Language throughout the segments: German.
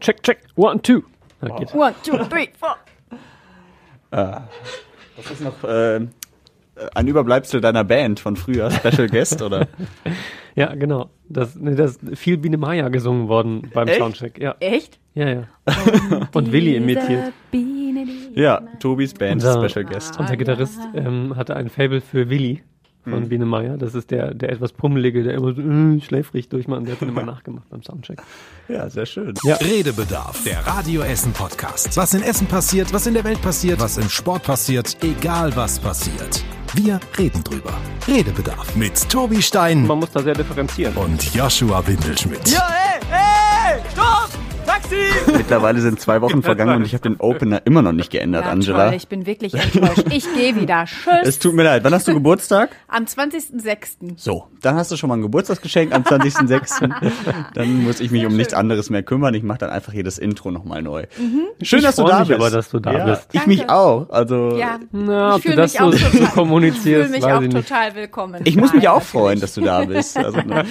Check, check. One, two. Ja, geht. One, two, three, four. Ah, das ist noch äh, ein Überbleibsel deiner Band von früher, Special Guest, oder? Ja, genau. Das, nee, das ist viel Biene Maya gesungen worden beim Echt? Soundcheck. Ja. Echt? Ja, ja. Und Willi imitiert. Biene, Ja, Tobis Band, Unser- Special Guest. Unser Gitarrist ähm, hatte ein Fable für Willi von Mhm. Biene Meier. Das ist der, der etwas pummelige, der immer so äh, schläfrig durchmacht. Der hat ihn immer nachgemacht beim Soundcheck. Ja, sehr schön. Ja. Redebedarf, der Radio Essen Podcast. Was in Essen passiert, was in der Welt passiert, was im Sport passiert, egal was passiert. Wir reden drüber. Redebedarf mit Tobi Stein Man muss da sehr differenzieren. und Joshua Windelschmidt. hey, hey, stopp! Taxi! Mittlerweile sind zwei Wochen vergangen und ich habe den Opener immer noch nicht geändert, Ja, Angela. toll, ich bin wirklich enttäuscht. Ich gehe wieder. Tschüss. Es tut mir leid. Wann hast du Geburtstag? Am 20.06. So, dann hast du schon mal ein Geburtstagsgeschenk am 20.06. dann muss ich mich um nichts anderes mehr kümmern. Ich mache dann einfach jedes Intro nochmal neu. Schön, Ich dass du da mich bist. aber, dass du da ja, bist. Ich Danke. mich auch. Also Ja, Na, ob ich du fühle das mich auch so, so total, kommunizierst, ich fühle mich auch total willkommen. ich muss mich auch freuen, dass du da bist. Also, ne.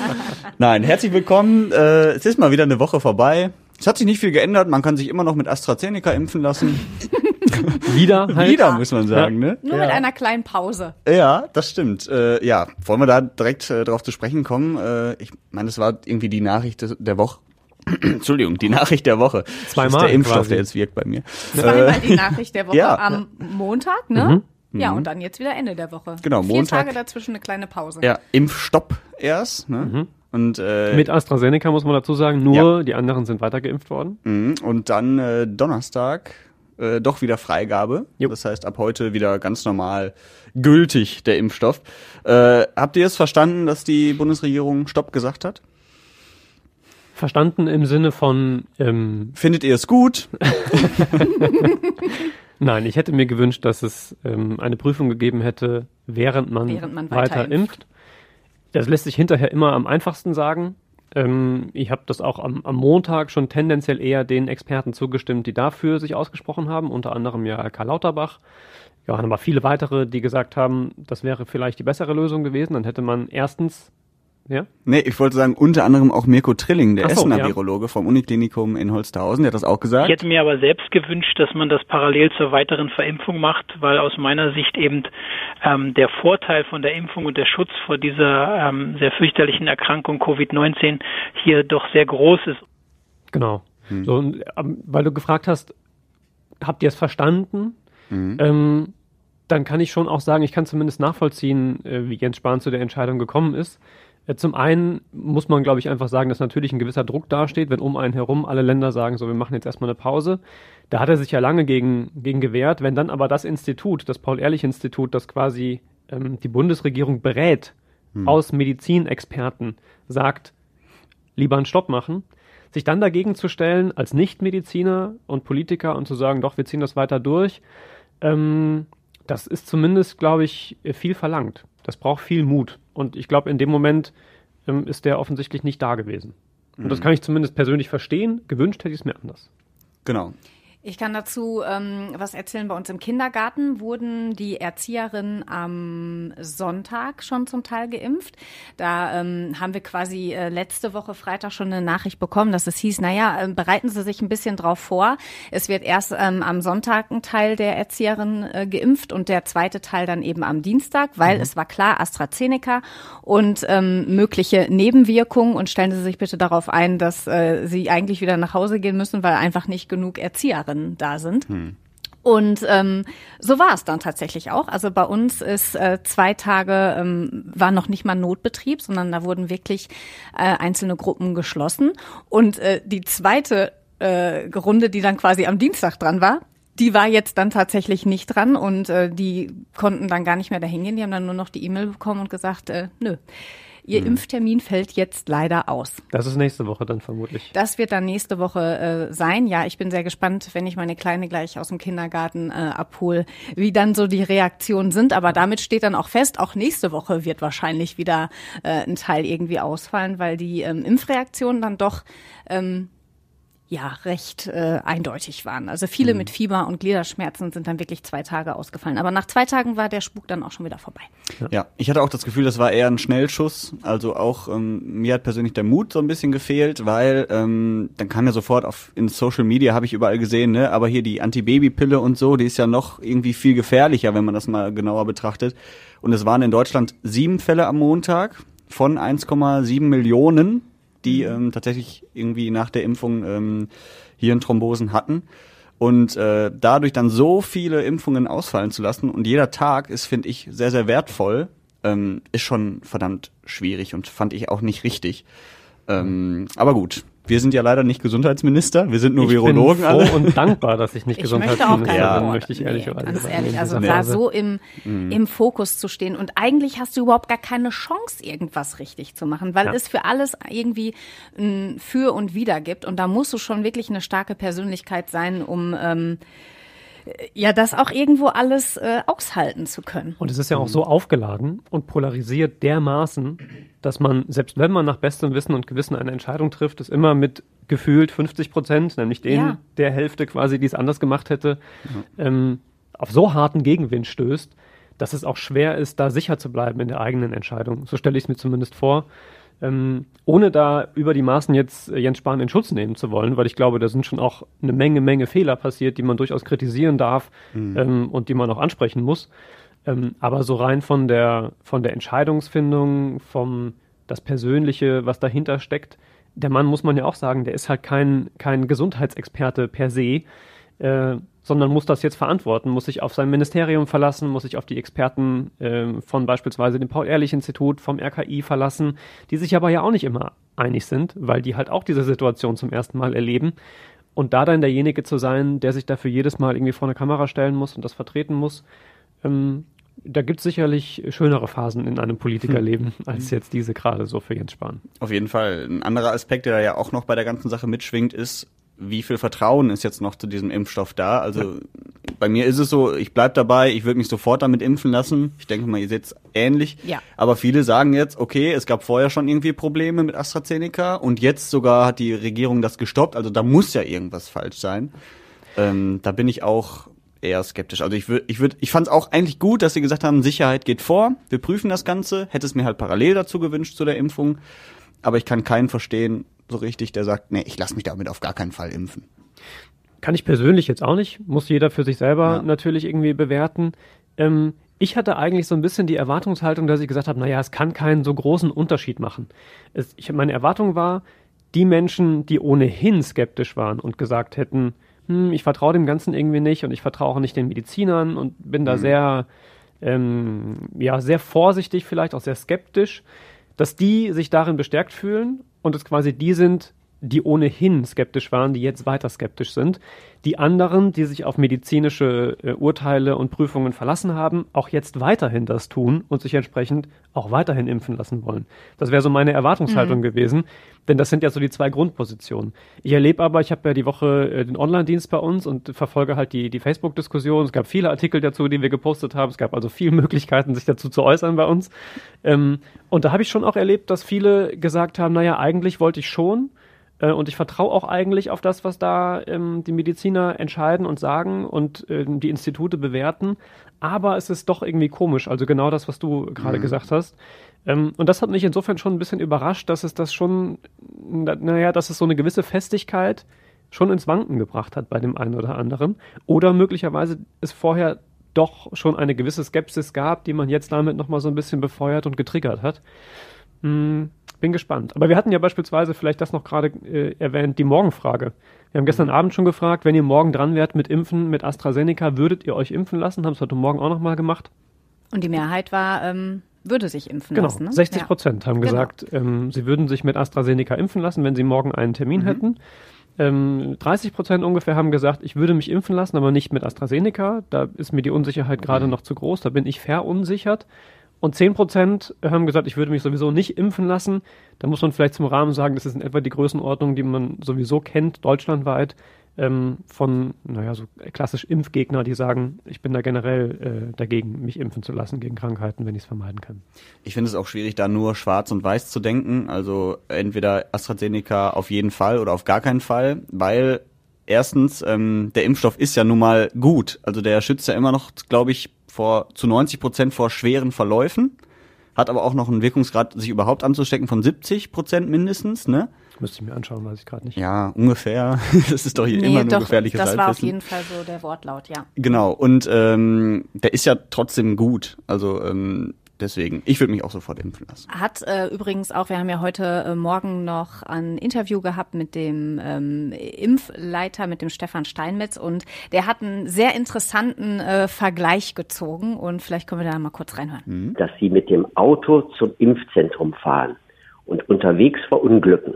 Nein, herzlich willkommen. Äh, es ist mal wieder eine Woche vorbei. Es hat sich nicht viel geändert. Man kann sich immer noch mit AstraZeneca impfen lassen. Wieder halt. Wieder, muss man sagen, ne? Nur mit einer kleinen Pause. Ja, das stimmt. Äh, ja, wollen wir da direkt äh, drauf zu sprechen kommen? Äh, ich meine, das war irgendwie die Nachricht des, der Woche. Entschuldigung, die Nachricht der Woche. Das Zweimal ist der Impfstoff, quasi. der jetzt wirkt bei mir. Zweimal die Nachricht der Woche ja. am Montag, ne? Ja, und dann jetzt wieder Ende der Woche. Genau, Vier Montag. Tage dazwischen eine kleine Pause. Ja, Impfstopp erst. Ne? Und, äh, Mit AstraZeneca muss man dazu sagen, nur Ja. die anderen sind weiter geimpft worden. mhm. und dann äh, Donnerstag äh, doch wieder Freigabe. Jo. Das heißt, ab heute wieder ganz normal gültig der Impfstoff. Äh, habt ihr es verstanden, dass die Bundesregierung Stopp gesagt hat? Verstanden im Sinne von, ähm, Findet ihr es gut? nein, ich hätte mir gewünscht, dass es ähm, eine Prüfung gegeben hätte, während man, Während man weiter, weiter impft. Das lässt sich hinterher immer am einfachsten sagen. Ähm, ich habe das auch am, am Montag schon tendenziell eher den Experten zugestimmt, die dafür sich ausgesprochen haben, unter anderem ja Karl Lauterbach. Ja, aber viele weitere, die gesagt haben, das wäre vielleicht die bessere Lösung gewesen. Dann hätte man erstens, ja, Nee, ich wollte sagen, unter anderem auch Mirko Trilling, der Ach so, Essener ja. Virologe vom Uniklinikum in Holsterhausen, der hat das auch Ich gesagt. hätte mir aber selbst gewünscht, dass man das parallel zur weiteren Verimpfung macht, weil aus meiner Sicht eben ähm, der Vorteil von der Impfung und der Schutz vor dieser ähm, sehr fürchterlichen Erkrankung Covid-19 hier doch sehr groß ist. Genau. So, und, ähm, weil du gefragt hast, habt ihr es verstanden? Ähm, dann kann ich schon auch sagen, ich kann zumindest nachvollziehen, äh, wie Jens Spahn zu der Entscheidung gekommen ist. Äh, zum einen muss man, glaube ich, einfach sagen, dass natürlich ein gewisser Druck dasteht, wenn um einen herum alle Länder sagen, so, wir machen jetzt erstmal eine Pause. Da hat er sich ja lange gegen, gegen gewehrt. Wenn dann aber das Institut, das Paul-Ehrlich-Institut, das quasi ähm, die Bundesregierung berät, aus Medizinexperten sagt, lieber einen Stopp machen, sich dann dagegen zu stellen als Nichtmediziner und Politiker und zu sagen, doch, wir ziehen das weiter durch, ähm, das ist zumindest, glaube ich, viel verlangt. Das braucht viel Mut. Und ich glaube, in dem Moment ähm, ist der offensichtlich nicht da gewesen. Und das kann ich zumindest persönlich verstehen. Gewünscht hätte ich es mir anders. Genau. Ich kann dazu ähm, was erzählen. Bei uns im Kindergarten wurden die Erzieherinnen am Sonntag schon zum Teil geimpft. Da ähm, haben wir quasi äh, letzte Woche Freitag schon eine Nachricht bekommen, dass es hieß, naja, äh, bereiten Sie sich ein bisschen drauf vor. Es wird erst ähm, am Sonntag ein Teil der Erzieherinnen äh, geimpft und der zweite Teil dann eben am Dienstag, weil es war klar, AstraZeneca und ähm, mögliche Nebenwirkungen. Und stellen Sie sich bitte darauf ein, dass äh, Sie eigentlich wieder nach Hause gehen müssen, weil einfach nicht genug Erzieherinnen da sind. Und ähm, so war es dann tatsächlich auch. Also bei uns ist äh, zwei Tage ähm, war noch nicht mal Notbetrieb, sondern da wurden wirklich äh, einzelne Gruppen geschlossen. Und äh, die zweite äh, Runde, die dann quasi am Dienstag dran war, die war jetzt dann tatsächlich nicht dran und äh, die konnten dann gar nicht mehr dahin gehen. Die haben dann nur noch die E-Mail bekommen und gesagt, äh, nö, ihr Impftermin fällt jetzt leider aus. Das ist nächste Woche dann vermutlich. Das wird dann nächste Woche äh, sein. Ja, ich bin sehr gespannt, wenn ich meine Kleine gleich aus dem Kindergarten äh, abhole, wie dann so die Reaktionen sind. Aber damit steht dann auch fest, auch nächste Woche wird wahrscheinlich wieder äh, ein Teil irgendwie ausfallen, weil die ähm, Impfreaktionen dann doch ähm, ja recht äh, eindeutig waren. Also viele Mhm. mit Fieber und Gliederschmerzen sind dann wirklich zwei Tage ausgefallen. Aber nach zwei Tagen war der Spuk dann auch schon wieder vorbei. Ja, ich hatte auch das Gefühl, das war eher ein Schnellschuss. Also auch ähm, mir hat persönlich der Mut so ein bisschen gefehlt, weil ähm, dann kam ja sofort auf in Social Media habe ich überall gesehen, ne, aber hier die Antibabypille und so, die ist ja noch irgendwie viel gefährlicher, wenn man das mal genauer betrachtet. Und es waren in Deutschland sieben Fälle am Montag von 1,7 Millionen, die ähm, tatsächlich irgendwie nach der Impfung ähm, Hirnthrombosen hatten. Und äh, dadurch dann so viele Impfungen ausfallen zu lassen und jeder Tag ist, finde ich, sehr, sehr wertvoll, ähm, ist schon verdammt schwierig und fand ich auch nicht richtig. Ähm, aber gut, wir sind ja leider nicht Gesundheitsminister, wir sind nur ich Virologen bin froh alle. und dankbar, dass ich nicht Ich möchte auch Gesundheitsminister keine bin, Worte. möchte ich ehrlicherweise nee, ganz ehrlich, in also da so im, Mhm. im Fokus zu stehen. Und eigentlich hast du überhaupt gar keine Chance, irgendwas richtig zu machen, weil Ja. es für alles irgendwie ein Für und Wider gibt. Und da musst du schon wirklich eine starke Persönlichkeit sein, um ähm, ja das auch irgendwo alles äh, aushalten zu können. Und es ist ja auch so aufgeladen und polarisiert dermaßen, dass man, selbst wenn man nach bestem Wissen und Gewissen eine Entscheidung trifft, es immer mit gefühlt 50 Prozent, nämlich den Ja. der Hälfte quasi, die es anders gemacht hätte, ähm, auf so harten Gegenwind stößt, dass es auch schwer ist, da sicher zu bleiben in der eigenen Entscheidung. So stelle ich es mir zumindest vor. Ähm, ohne da über die Maßen jetzt äh, Jens Spahn in Schutz nehmen zu wollen, weil ich glaube, da sind schon auch eine Menge, Menge Fehler passiert, die man durchaus kritisieren darf ähm, und die man auch ansprechen muss. Ähm, aber so rein von der, von der Entscheidungsfindung, vom das Persönliche, was dahinter steckt, der Mann, muss man ja auch sagen, der ist halt kein, kein Gesundheitsexperte per se, äh, sondern muss das jetzt verantworten, muss sich auf sein Ministerium verlassen, muss sich auf die Experten ähm, von beispielsweise dem Paul-Ehrlich-Institut, vom RKI verlassen, die sich aber ja auch nicht immer einig sind, weil die halt auch diese Situation zum ersten Mal erleben. Und da dann derjenige zu sein, der sich dafür jedes Mal irgendwie vor eine Kamera stellen muss und das vertreten muss, ähm, da gibt es sicherlich schönere Phasen in einem Politikerleben als jetzt diese gerade so für Jens Spahn. Auf jeden Fall. Ein anderer Aspekt, der da ja auch noch bei der ganzen Sache mitschwingt, ist, wie viel Vertrauen ist jetzt noch zu diesem Impfstoff da? Also bei mir ist es so, ich bleib dabei, ich würde mich sofort damit impfen lassen. Ich denke mal, ihr seht es ähnlich. Ja. Aber viele sagen jetzt, okay, es gab vorher schon irgendwie Probleme mit AstraZeneca und jetzt sogar hat die Regierung das gestoppt. Also da muss ja irgendwas falsch sein. Ähm, da bin ich auch eher skeptisch. Also ich würde, ich würde, ich fand es auch eigentlich gut, dass sie gesagt haben, Sicherheit geht vor. Wir prüfen das Ganze. Hätte es mir halt parallel dazu gewünscht zu der Impfung. Aber ich kann keinen verstehen, so richtig, der sagt, nee, ich lasse mich damit auf gar keinen Fall impfen. Kann ich persönlich jetzt auch nicht, muss jeder für sich selber Ja. natürlich irgendwie bewerten. Ähm, ich hatte eigentlich so ein bisschen die Erwartungshaltung, dass ich gesagt habe, naja, es kann keinen so großen Unterschied machen. Es, ich, meine Erwartung war, die Menschen, die ohnehin skeptisch waren und gesagt hätten, hm, ich vertraue dem Ganzen irgendwie nicht und ich vertraue auch nicht den Medizinern und bin da sehr, ähm, ja, sehr vorsichtig, vielleicht auch sehr skeptisch, dass die sich darin bestärkt fühlen und es quasi die sind, die ohnehin skeptisch waren, die jetzt weiter skeptisch sind. Die anderen, die sich auf medizinische äh, Urteile und Prüfungen verlassen haben, auch jetzt weiterhin das tun und sich entsprechend auch weiterhin impfen lassen wollen. Das wäre so meine Erwartungshaltung gewesen, denn das sind ja so die zwei Grundpositionen. Ich erlebe aber, ich habe ja die Woche äh, den Online-Dienst bei uns und verfolge halt die, die Facebook-Diskussion. Es gab viele Artikel dazu, die wir gepostet haben. Es gab also viele Möglichkeiten, sich dazu zu äußern bei uns. Ähm, und da habe ich schon auch erlebt, dass viele gesagt haben, naja, eigentlich wollte ich schon, und ich vertraue auch eigentlich auf das, was da ähm, die Mediziner entscheiden und sagen und ähm, die Institute bewerten. Aber es ist doch irgendwie komisch. Also genau das, was du gerade gesagt hast. Ähm, und das hat mich insofern schon ein bisschen überrascht, dass es das schon, na, naja, dass es so eine gewisse Festigkeit schon ins Wanken gebracht hat bei dem einen oder anderen. Oder möglicherweise es vorher doch schon eine gewisse Skepsis gab, die man jetzt damit nochmal so ein bisschen befeuert und getriggert hat. Hm, bin gespannt. Aber wir hatten ja beispielsweise, vielleicht das noch gerade äh, erwähnt, die Morgenfrage. Wir haben gestern Abend schon gefragt, wenn ihr morgen dran wärt mit Impfen mit AstraZeneca, würdet ihr euch impfen lassen? Haben es heute Morgen auch nochmal gemacht. Und die Mehrheit war, ähm, würde sich impfen Genau, lassen. Ne? 60 Ja. Prozent haben Genau. gesagt, ähm, sie würden sich mit AstraZeneca impfen lassen, wenn sie morgen einen Termin hätten. Ähm, 30 Prozent ungefähr haben gesagt, ich würde mich impfen lassen, aber nicht mit AstraZeneca. Da ist mir die Unsicherheit gerade noch zu groß, da bin ich verunsichert. Und 10 Prozent haben gesagt, ich würde mich sowieso nicht impfen lassen. Da muss man vielleicht zum Rahmen sagen, das ist in etwa die Größenordnung, die man sowieso kennt, deutschlandweit. ähm, von, naja, so klassisch Impfgegner, die sagen, ich bin da generell äh, dagegen, mich impfen zu lassen gegen Krankheiten, wenn ich es vermeiden kann. Ich finde es auch schwierig, da nur schwarz und weiß zu denken. Also entweder AstraZeneca auf jeden Fall oder auf gar keinen Fall, weil erstens, ähm, der Impfstoff ist ja nun mal gut. Also der schützt ja immer noch, glaube ich, vor zu 90 Prozent vor schweren Verläufen, hat aber auch noch einen Wirkungsgrad, sich überhaupt anzustecken von 70 Prozent mindestens, ne? Müsste ich mir anschauen, weiß ich gerade nicht. Ja, ungefähr. Das ist doch hier nee, immer nur doch, gefährliches Das war auf jeden Fall so der Wortlaut, ja. Genau. Und ähm, der ist ja trotzdem gut. Also ähm, Deswegen, ich würde mich auch sofort impfen lassen. Hat äh, übrigens auch, wir haben ja heute äh, Morgen noch ein Interview gehabt mit dem ähm, Impfleiter, mit dem Stefan Steinmetz und der hat einen sehr interessanten äh, Vergleich gezogen und vielleicht können wir da mal kurz reinhören. Mhm. Dass Sie mit dem Auto zum Impfzentrum fahren und unterwegs verunglücken,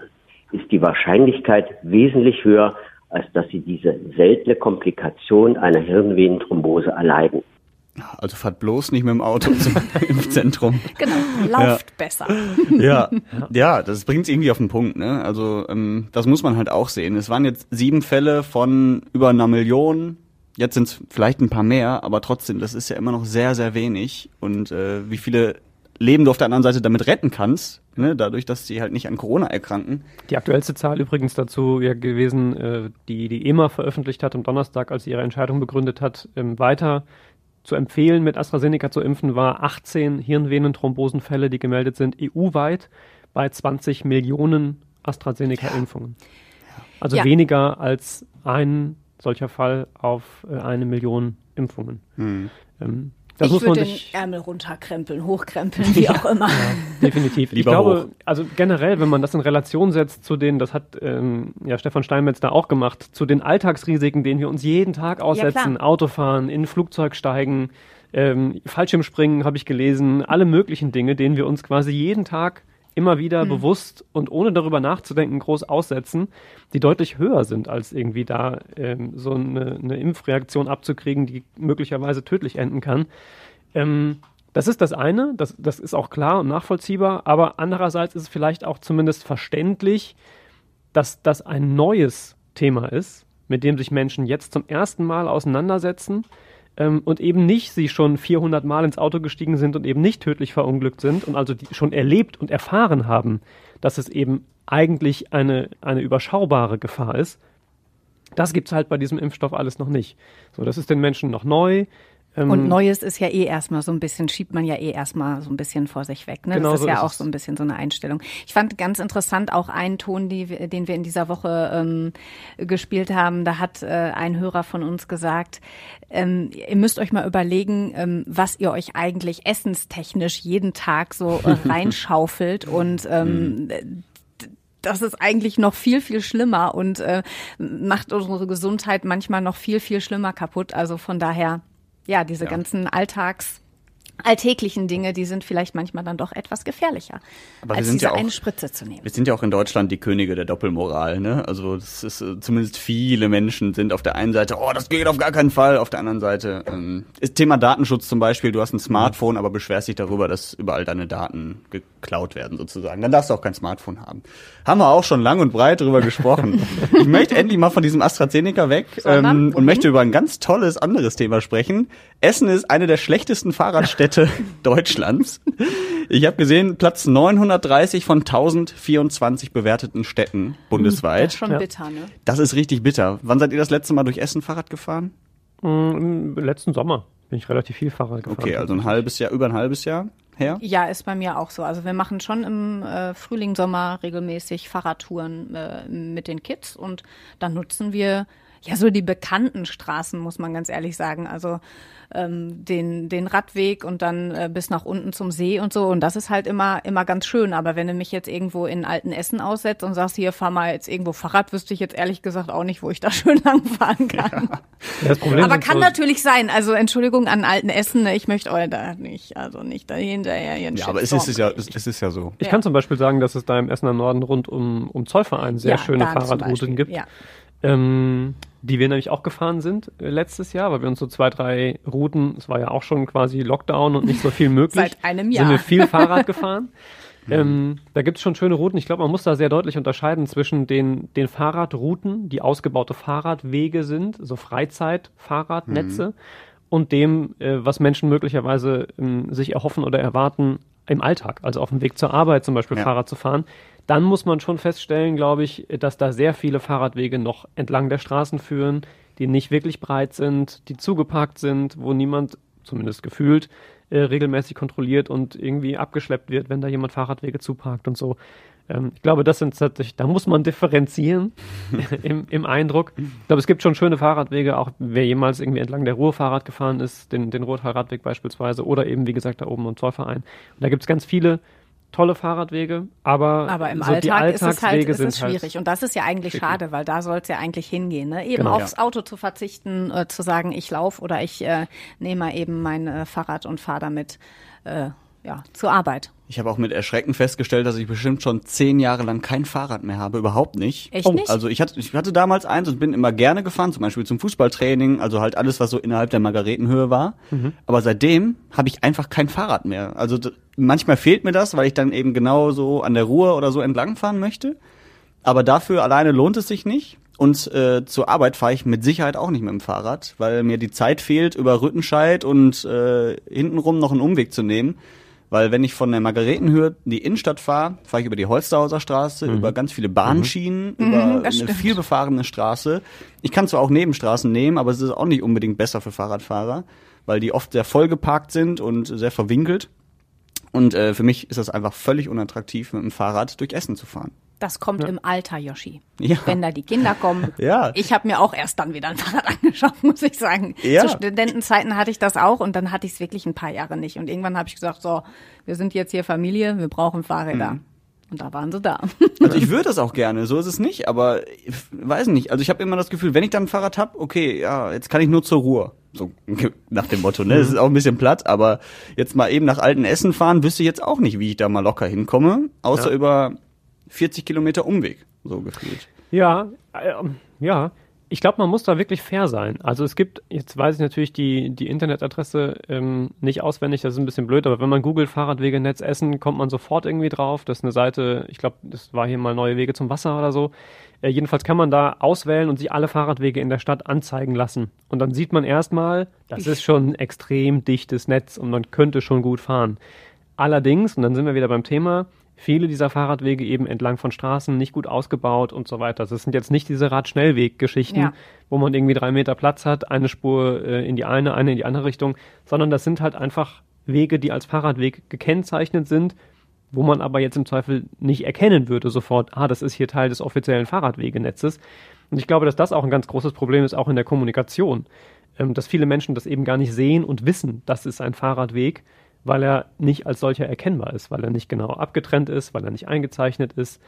ist die Wahrscheinlichkeit wesentlich höher, als dass Sie diese seltene Komplikation einer Hirnvenenthrombose erleiden. Also fahrt bloß nicht mit dem Auto zum Impfzentrum. Genau, lauft ja. besser. Ja, ja, das bringt es irgendwie auf den Punkt. Ne? Also ähm, das muss man halt auch sehen. Es waren jetzt sieben Fälle von über einer Million. Jetzt sind es vielleicht ein paar mehr, aber trotzdem, das ist ja immer noch sehr, sehr wenig. Und äh, wie viele Leben du auf der anderen Seite damit retten kannst, ne? dadurch, dass sie halt nicht an Corona erkranken. Die aktuellste Zahl übrigens dazu ja gewesen, äh, die die EMA veröffentlicht hat am Donnerstag, als sie ihre Entscheidung begründet hat, ähm, weiter zu empfehlen, mit AstraZeneca zu impfen, war 18 Hirnvenenthrombosenfälle, die gemeldet sind, EU-weit bei 20 Millionen AstraZeneca-Impfungen. Also ja. weniger als ein solcher Fall auf äh, eine Million Impfungen. Mhm. Ähm, das ich würde den Ärmel runterkrempeln, hochkrempeln, wie auch immer. Ja, definitiv. Lieber ich glaube, hoch. also generell, wenn man das in Relation setzt zu den, das hat ähm, ja Stefan Steinmetz da auch gemacht, zu den Alltagsrisiken, denen wir uns jeden Tag aussetzen, ja, Autofahren, in ein Flugzeug steigen, ähm, Fallschirmspringen habe ich gelesen, alle möglichen Dinge, denen wir uns quasi jeden Tag immer wieder hm. bewusst und ohne darüber nachzudenken groß aussetzen, die deutlich höher sind, als irgendwie da ähm, so eine, eine, Impfreaktion abzukriegen, die möglicherweise tödlich enden kann. Ähm, das ist das eine, das, das ist auch klar und nachvollziehbar, aber andererseits ist es vielleicht auch zumindest verständlich, dass das ein neues Thema ist, mit dem sich Menschen jetzt zum ersten Mal auseinandersetzen ähm, und eben nicht sie schon 400 Mal ins Auto gestiegen sind und eben nicht tödlich verunglückt sind und also die schon erlebt und erfahren haben, dass es eben eigentlich eine, eine überschaubare Gefahr ist. Das gibt's halt bei diesem Impfstoff alles noch nicht. So, das ist den Menschen noch neu. Ähm, und Neues ist ja eh erstmal so ein bisschen, schiebt man ja eh erstmal so ein bisschen vor sich weg. Ne? Genau das ist so ja ist auch so ein bisschen so eine Einstellung. Ich fand ganz interessant auch einen Ton, die, den wir in dieser Woche ähm, gespielt haben. Da hat äh, ein Hörer von uns gesagt, ähm, ihr müsst euch mal überlegen, ähm, was ihr euch eigentlich essenstechnisch jeden Tag so äh, reinschaufelt und ähm, mhm das ist eigentlich noch viel, viel schlimmer und äh, macht unsere Gesundheit manchmal noch viel, viel schlimmer kaputt. Also von daher ja, diese ja. ganzen Alltags alltäglichen Dinge, die sind vielleicht manchmal dann doch etwas gefährlicher, Aber als diese ja auch, eine Spritze zu nehmen. Wir sind ja auch in Deutschland die Könige der Doppelmoral, ne? Also das ist äh, zumindest viele Menschen sind auf der einen Seite, oh, das geht auf gar keinen Fall, auf der anderen Seite ähm, ist Thema Datenschutz zum Beispiel, du hast ein Smartphone, aber beschwerst dich darüber, dass überall deine Daten geklaut werden sozusagen. Dann darfst du auch kein Smartphone haben. Haben wir auch schon lang und breit drüber gesprochen. ich möchte endlich mal von diesem AstraZeneca weg ähm, und möchte über ein ganz tolles anderes Thema sprechen. Essen ist eine der schlechtesten Fahrradstädte Deutschlands. Ich habe gesehen, Platz 930 von 1024 bewerteten Städten bundesweit. Das ist schon bitter, ne? Das ist richtig bitter. Wann seid ihr das letzte Mal durch Essen Fahrrad gefahren? Mm, Im letzten Sommer bin ich relativ viel Fahrrad gefahren. Okay, also ein halbes Jahr, über ein halbes Jahr her? Ja, ist bei mir auch so. Also wir machen schon im äh, Frühling, Sommer regelmäßig Fahrradtouren äh, mit den Kids und dann nutzen wir ja so die bekannten Straßen, muss man ganz ehrlich sagen. Also ähm, den, den Radweg und dann äh, bis nach unten zum See und so. Und das ist halt immer, immer ganz schön. Aber wenn du mich jetzt irgendwo in alten Essen aussetzt und sagst, hier fahr mal jetzt irgendwo Fahrrad, wüsste ich jetzt ehrlich gesagt auch nicht, wo ich da schön lang fahren kann. Ja. Das Problem Aber kann so natürlich sein. Also Entschuldigung an alten Essen, ne, ich möchte euch da nicht, also nicht dahinterher hier Ja, aber es ist, ja, es ist ja so. Ich ja. kann zum Beispiel sagen, dass es da im Essen am Norden rund um, um Zollverein sehr ja, schöne Fahrradrouten gibt. Ja. Ähm, die wir nämlich auch gefahren sind äh, letztes Jahr, weil wir uns so zwei, drei Routen, es war ja auch schon quasi Lockdown und nicht so viel möglich, Seit einem Jahr. sind wir viel Fahrrad gefahren. Ähm, da gibt es schon schöne Routen. Ich glaube, man muss da sehr deutlich unterscheiden zwischen den, den Fahrradrouten, die ausgebaute Fahrradwege sind, so Freizeitfahrradnetze, mhm. und dem, äh, was Menschen möglicherweise ähm, sich erhoffen oder erwarten im Alltag, also auf dem Weg zur Arbeit zum Beispiel ja. Fahrrad zu fahren. Dann muss man schon feststellen, glaube ich, dass da sehr viele Fahrradwege noch entlang der Straßen führen, die nicht wirklich breit sind, die zugeparkt sind, wo niemand, zumindest gefühlt, äh, regelmäßig kontrolliert und irgendwie abgeschleppt wird, wenn da jemand Fahrradwege zuparkt und so. Ähm, ich glaube, das sind tatsächlich, da muss man differenzieren im, im Eindruck. Ich glaube, es gibt schon schöne Fahrradwege, auch wer jemals irgendwie entlang der Ruhr Fahrrad gefahren ist, den, den Ruhrtal-Radweg beispielsweise, oder eben, wie gesagt, da oben im Zollverein. Und da gibt es ganz viele tolle Fahrradwege, aber, aber im so Alltag ist es halt ist es halt schwierig. Halt und das ist ja eigentlich schicken. schade, weil da soll es ja eigentlich hingehen. Ne? Eben genau, aufs ja. Auto zu verzichten, äh, zu sagen, ich laufe oder ich äh, nehme eben mein äh, Fahrrad und fahre damit äh, ja, zur Arbeit. Ich habe auch mit Erschrecken festgestellt, dass ich bestimmt schon zehn Jahre lang kein Fahrrad mehr habe, überhaupt nicht. Echt nicht? Also ich hatte, ich hatte damals eins und bin immer gerne gefahren, zum Beispiel zum Fußballtraining, also halt alles, was so innerhalb der Margaretenhöhe war. Mhm. Aber seitdem habe ich einfach kein Fahrrad mehr. Also manchmal fehlt mir das, weil ich dann eben genau so an der Ruhr oder so entlangfahren möchte. Aber dafür alleine lohnt es sich nicht. Und äh, zur Arbeit fahre ich mit Sicherheit auch nicht mit dem Fahrrad, weil mir die Zeit fehlt, über Rüttenscheid und äh, hintenrum noch einen Umweg zu nehmen. Weil wenn ich von der Margaretenhöhe in die Innenstadt fahre, fahre ich über die Holsterhauser Straße, mhm. über ganz viele Bahnschienen, mhm. über mhm, eine vielbefahrene Straße. Ich kann zwar auch Nebenstraßen nehmen, aber es ist auch nicht unbedingt besser für Fahrradfahrer, weil die oft sehr vollgeparkt sind und sehr verwinkelt. Und äh, für mich ist das einfach völlig unattraktiv, mit dem Fahrrad durch Essen zu fahren. Das kommt ja. im Alter, Yoshi. Ja. Wenn da die Kinder kommen. ja. Ich habe mir auch erst dann wieder ein Fahrrad angeschaut, muss ich sagen. Ja. Zu Studentenzeiten hatte ich das auch und dann hatte ich es wirklich ein paar Jahre nicht. Und irgendwann habe ich gesagt, so, wir sind jetzt hier Familie, wir brauchen Fahrräder. Mhm. Und da waren sie da. Also ich würde das auch gerne, so ist es nicht, aber ich weiß nicht. Also ich habe immer das Gefühl, wenn ich dann ein Fahrrad habe, okay, ja, jetzt kann ich nur zur Ruhe. So nach dem Motto, ne? Das ist auch ein bisschen platt, aber jetzt mal eben nach alten Essen fahren, wüsste ich jetzt auch nicht, wie ich da mal locker hinkomme, außer ja. über 40 Kilometer Umweg, so gefühlt. Ja, äh, ja. Ich glaube, man muss da wirklich fair sein. Also es gibt, jetzt weiß ich natürlich die, die Internetadresse ähm, nicht auswendig, das ist ein bisschen blöd, aber wenn man googelt Fahrradwege Netz Essen, kommt man sofort irgendwie drauf. Das ist eine Seite, ich glaube, das war hier mal neue Wege zum Wasser oder so. Äh, jedenfalls kann man da auswählen und sich alle Fahrradwege in der Stadt anzeigen lassen. Und dann sieht man erstmal, das ist schon ein extrem dichtes Netz und man könnte schon gut fahren. Allerdings, und dann sind wir wieder beim Thema, viele dieser Fahrradwege eben entlang von Straßen nicht gut ausgebaut und so weiter. Das sind jetzt nicht diese Radschnellweg-Geschichten, ja. wo man irgendwie drei Meter Platz hat, eine Spur äh, in die eine, eine in die andere Richtung, sondern das sind halt einfach Wege, die als Fahrradweg gekennzeichnet sind, wo man aber jetzt im Zweifel nicht erkennen würde sofort, ah, das ist hier Teil des offiziellen Fahrradwegenetzes. Und ich glaube, dass das auch ein ganz großes Problem ist, auch in der Kommunikation, ähm, dass viele Menschen das eben gar nicht sehen und wissen, das ist ein Fahrradweg weil er nicht als solcher erkennbar ist, weil er nicht genau abgetrennt ist, weil er nicht eingezeichnet ist.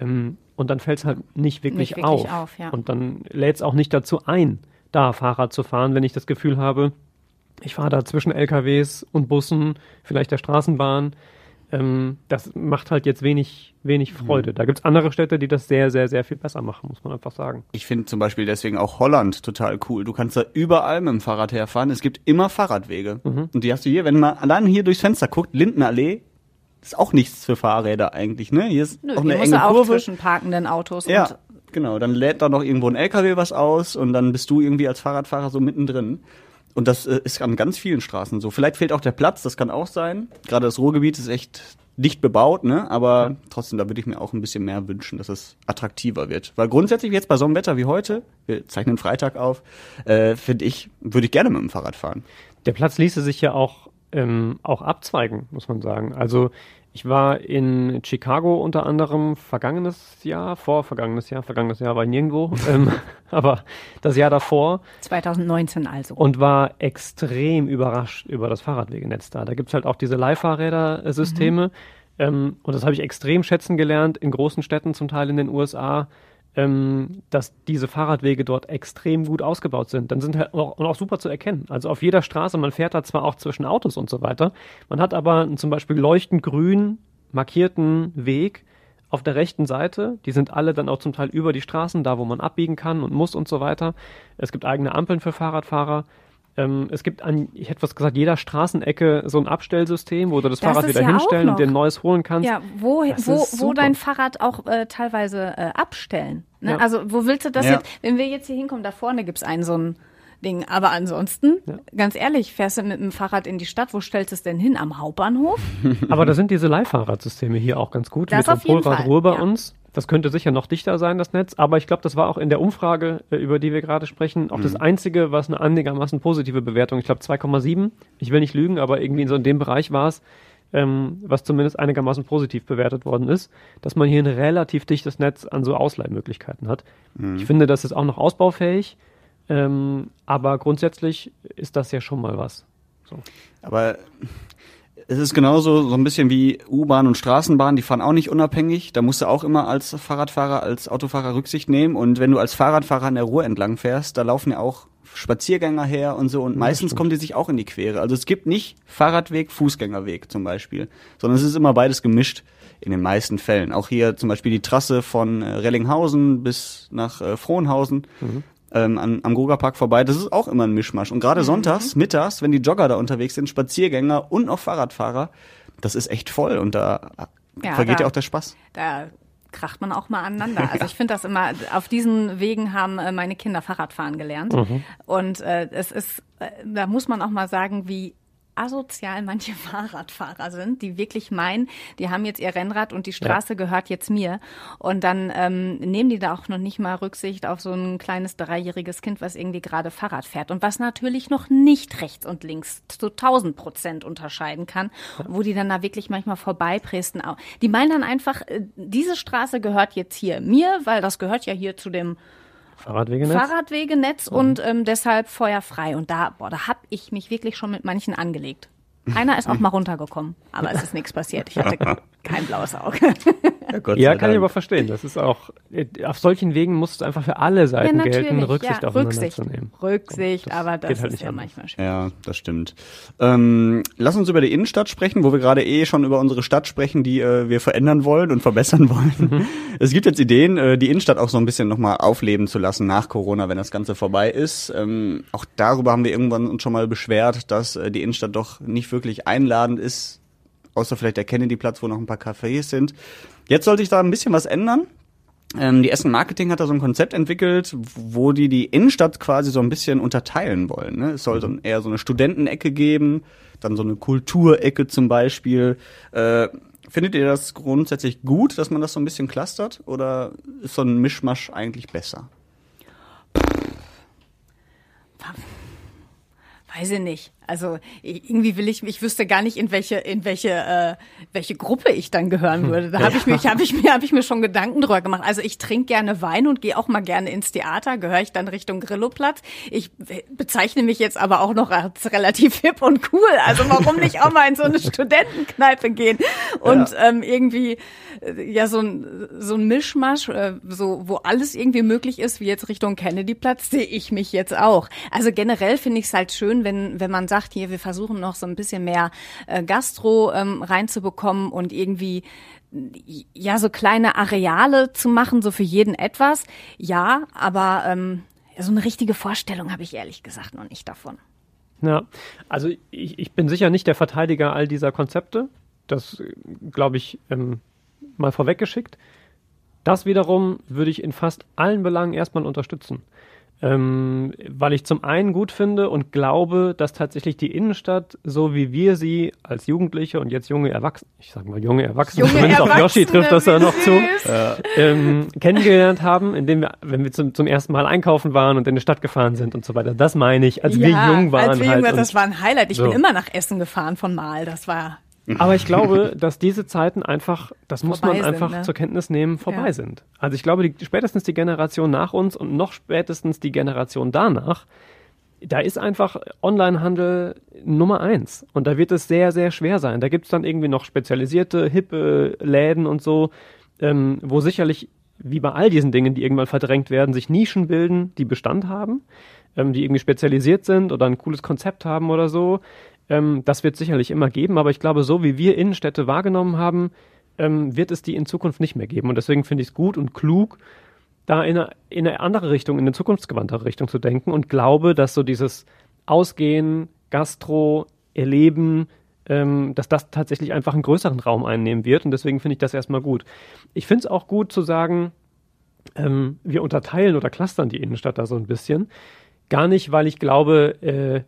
Ähm, und dann fällt es halt nicht wirklich, nicht wirklich auf. auf ja. Und dann lädt es auch nicht dazu ein, da Fahrrad zu fahren, wenn ich das Gefühl habe, ich fahre da zwischen LKWs und Bussen, vielleicht der Straßenbahn ähm, das macht halt jetzt wenig, wenig Freude. Mhm. Da gibt's andere Städte, die das sehr, sehr, sehr viel besser machen, muss man einfach sagen. Ich finde zum Beispiel deswegen auch Holland total cool. Du kannst da überall mit dem Fahrrad herfahren. Es gibt immer Fahrradwege. Mhm. Und die hast du hier, wenn man allein hier durchs Fenster guckt, Lindenallee, ist auch nichts für Fahrräder eigentlich, ne? Hier ist Nö, auch eine enge Kurve. Auch zwischen parkenden Autos ja, genau. Dann lädt da noch irgendwo ein LKW was aus und dann bist du irgendwie als Fahrradfahrer so mittendrin. Und das äh, ist an ganz vielen Straßen so. Vielleicht fehlt auch der Platz, das kann auch sein. Gerade das Ruhrgebiet ist echt dicht bebaut, ne? Aber ja. trotzdem, da würde ich mir auch ein bisschen mehr wünschen, dass es attraktiver wird. Weil grundsätzlich jetzt bei so einem Wetter wie heute, wir zeichnen Freitag auf, äh, finde ich, würde ich gerne mit dem Fahrrad fahren. Der Platz ließe sich ja auch ähm, auch abzweigen, muss man sagen. Also ich war in Chicago unter anderem vergangenes Jahr, vor vergangenes Jahr, vergangenes Jahr war ich nirgendwo, ähm, aber das Jahr davor. 2019 also. Und war extrem überrascht über das Fahrradwegenetz da. Da gibt's halt auch diese Leihfahrräder-Systeme. Mhm. Ähm, und das habe ich extrem schätzen gelernt in großen Städten, zum Teil in den USA ähm, dass diese Fahrradwege dort extrem gut ausgebaut sind. Dann sind halt auch, und auch super zu erkennen. Also auf jeder Straße, man fährt da zwar auch zwischen Autos und so weiter, man hat aber zum Beispiel leuchtend grün markierten Weg auf der rechten Seite. Die sind alle dann auch zum Teil über die Straßen, da wo man abbiegen kann und muss und so weiter. Es gibt eigene Ampeln für Fahrradfahrer. Ähm, es gibt an, ich hätte was gesagt, jeder Straßenecke so ein Abstellsystem, wo du das, Das Fahrrad wieder ja hinstellen und dir ein neues holen kannst. Ja, wo, Das wo, wo dein Fahrrad auch äh, teilweise äh, abstellen. Ne? Ja. Also wo willst du das Ja. jetzt, wenn wir jetzt hier hinkommen, da vorne gibt's einen so ein Ding. Aber ansonsten, ganz ehrlich, fährst du mit dem Fahrrad in die Stadt, wo stellst du es denn hin? Am Hauptbahnhof? Aber da sind diese Leihfahrradsysteme hier auch ganz gut. Das auf jeden Metropolrad Fall, Ruhr bei ja. uns. Das könnte sicher noch dichter sein, das Netz. Aber ich glaube, das war auch in der Umfrage, äh, über die wir gerade sprechen, auch das einzige, was eine einigermaßen positive Bewertung, ich glaube 2,7. Ich will nicht lügen, aber irgendwie so in dem Bereich war es, ähm, was zumindest einigermaßen positiv bewertet worden ist, dass man hier ein relativ dichtes Netz an so Ausleihmöglichkeiten hat. Ich finde, das ist auch noch ausbaufähig. Ähm, aber grundsätzlich ist das ja schon mal was. So. Aber es ist genauso so ein bisschen wie U-Bahn und Straßenbahn, die fahren auch nicht unabhängig. Da musst du auch immer als Fahrradfahrer, als Autofahrer Rücksicht nehmen. Und wenn du als Fahrradfahrer an der Ruhr entlang fährst, da laufen ja auch Spaziergänger her und so. Und meistens kommen die sich auch in die Quere. Also es gibt nicht Fahrradweg, Fußgängerweg zum Beispiel, sondern es ist immer beides gemischt in den meisten Fällen. Auch hier zum Beispiel die Trasse von äh, Rellinghausen bis nach äh, Frohnhausen. Ähm, an, am Gogerpark vorbei, das ist auch immer ein Mischmasch. Und gerade sonntags, mittags, wenn die Jogger da unterwegs sind, Spaziergänger und auch Fahrradfahrer, das ist echt voll und da Ja, vergeht da- ja auch der Spaß. Da kracht man auch mal aneinander. Also ich finde das immer, auf diesen Wegen haben äh, meine Kinder Fahrradfahren gelernt. Und äh, es ist, äh, da muss man auch mal sagen, wie asozial manche Fahrradfahrer sind, die wirklich meinen, die haben jetzt ihr Rennrad und die Straße gehört jetzt mir. Und dann ähm, nehmen die da auch noch nicht mal Rücksicht auf so ein kleines dreijähriges Kind, was irgendwie gerade Fahrrad fährt und was natürlich noch nicht rechts und links zu 1000 Prozent unterscheiden kann, wo die dann da wirklich manchmal vorbeipresten. Die meinen dann einfach, äh, diese Straße gehört jetzt hier mir, weil das gehört ja hier zu dem Fahrradwegenetz? Fahrradwegenetz und ähm, deshalb feuerfrei. Und da, boah, da hab ich mich wirklich schon mit manchen angelegt. Einer ist auch mal runtergekommen, aber es ist nichts passiert. Ich hatte kein blaues Auge. Gott Ja, sei kann ich aber verstehen. Das ist auch, äh, auf solchen Wegen muss es einfach für alle Seiten gelten, Rücksicht ja, aufeinander Rücksicht, zu nehmen. Rücksicht, Das aber das halt ist ja anders. manchmal schwer. Ja, das stimmt. Ähm, lass uns über die Innenstadt sprechen, wo wir gerade eh schon über unsere Stadt sprechen, die äh, wir verändern wollen und verbessern wollen. Mhm. Es gibt jetzt Ideen, äh, die Innenstadt auch so ein bisschen nochmal aufleben zu lassen nach Corona, wenn das Ganze vorbei ist. Ähm, auch darüber haben wir irgendwann uns schon mal beschwert, dass äh, die Innenstadt doch nicht wirklich einladend ist, außer vielleicht der Kennedy-Platz, wo noch ein paar Cafés sind. Jetzt sollte sich da ein bisschen was ändern. Ähm, die Essen Marketing hat da so ein Konzept entwickelt, wo die die Innenstadt quasi so ein bisschen unterteilen wollen. Ne? Es soll so ein, eher so eine Studentenecke geben, dann so eine Kulturecke zum Beispiel. Äh, findet ihr das grundsätzlich gut, dass man das so ein bisschen clustert? Oder ist so ein Mischmasch eigentlich besser? Weiß ich nicht. Also irgendwie will ich, ich wüsste gar nicht, in welche, in welche, äh, welche Gruppe ich dann gehören würde. Da habe ich mich, habe ich mir, habe ich mir schon Gedanken drüber gemacht. Also ich trinke gerne Wein und gehe auch mal gerne ins Theater. Gehöre ich dann Richtung Grilloplatz? Ich bezeichne mich jetzt aber auch noch als relativ hip und cool. Also warum nicht auch mal in so eine Studentenkneipe gehen und ähm, irgendwie äh, ja so ein so ein Mischmasch, äh, so wo alles irgendwie möglich ist, wie jetzt Richtung Kennedyplatz, sehe ich mich jetzt auch. Also generell finde ich es halt schön, wenn wenn man sagt, hier wir versuchen noch so ein bisschen mehr äh, Gastro ähm, reinzubekommen und irgendwie ja so kleine Areale zu machen, so für jeden etwas. Ja, aber ähm, so eine richtige Vorstellung habe ich ehrlich gesagt noch nicht davon. Ja, also ich, ich bin sicher nicht der Verteidiger all dieser Konzepte. Das glaube ich ähm, mal vorweggeschickt. Das wiederum würde ich in fast allen Belangen erstmal unterstützen. Ähm, weil ich zum einen gut finde und glaube, dass tatsächlich die Innenstadt, so wie wir sie als Jugendliche und jetzt junge Erwachsene, ich sag mal junge Erwachsene, Junge zumindest auf Yoshi Erwachsene, trifft das ja wie noch zu, süß. ähm, kennengelernt haben, indem wir, wenn wir zum, zum ersten Mal einkaufen waren und in die Stadt gefahren sind und so weiter. Das meine ich, als wir jung waren. als wir halt jung waren, und- das war ein Highlight. Ich so. bin immer nach Essen gefahren von Mal. Das war Aber ich glaube, dass diese Zeiten einfach, das muss Vorbei man sind, einfach ne? zur Kenntnis nehmen, vorbei Ja. sind. Also ich glaube, die, spätestens die Generation nach uns und noch spätestens die Generation danach, da ist einfach Onlinehandel Nummer eins. Und da wird es sehr, sehr schwer sein. Da gibt es dann irgendwie noch spezialisierte, hippe Läden und so, ähm, wo sicherlich, wie bei all diesen Dingen, die irgendwann verdrängt werden, sich Nischen bilden, die Bestand haben, ähm, die irgendwie spezialisiert sind oder ein cooles Konzept haben oder so. Ähm, das wird sicherlich immer geben, aber ich glaube, so wie wir Innenstädte wahrgenommen haben, ähm, wird es die in Zukunft nicht mehr geben. Und deswegen finde ich es gut und klug, da in eine, in eine andere Richtung, in eine zukunftsgewandtere Richtung zu denken und glaube, dass so dieses Ausgehen, Gastro, Erleben, ähm, dass das tatsächlich einfach einen größeren Raum einnehmen wird. Und deswegen finde ich das erstmal gut. Ich finde es auch gut zu sagen, ähm, wir unterteilen oder clustern die Innenstadt da so ein bisschen. Gar nicht, weil ich glaube, äh,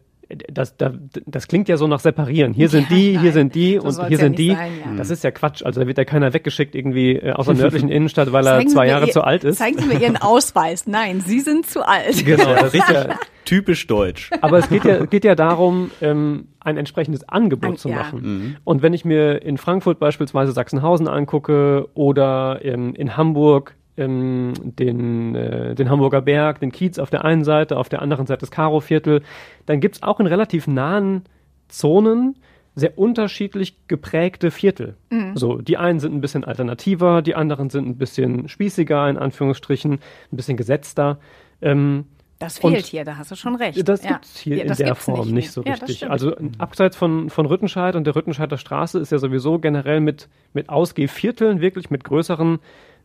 das, das, das klingt ja so nach separieren. Hier sind Ja, die, nein, hier sind die und hier ja sind nicht die. sein, ja. Das ist ja Quatsch. Also da wird ja keiner weggeschickt irgendwie äh, aus der nördlichen Innenstadt, weil er zwei Jahre Ihr- zu alt ist. Zeigen Sie mir Ihren Ausweis. Nein, Sie sind zu alt. Genau, das ist ja, Typisch deutsch. aber es geht ja, geht ja darum, ähm, ein entsprechendes Angebot An- zu ja. machen. Und wenn ich mir in Frankfurt beispielsweise Sachsenhausen angucke oder ähm, in Hamburg ähm, den, äh, den Hamburger Berg, den Kiez auf der einen Seite, auf der anderen Seite das Karo-Viertel, dann gibt's auch in relativ nahen Zonen sehr unterschiedlich geprägte Viertel. So, die einen sind ein bisschen alternativer, die anderen sind ein bisschen spießiger, in Anführungsstrichen, ein bisschen gesetzter. Ähm, Das fehlt Und- hier, da hast du schon recht. das Ja. gibt's hier Ja, in der Form nicht, so Ja, richtig. also abseits von, von Rüttenscheid und der Rüttenscheider Straße ist ja sowieso generell mit, mit Ausgehvierteln, wirklich mit größeren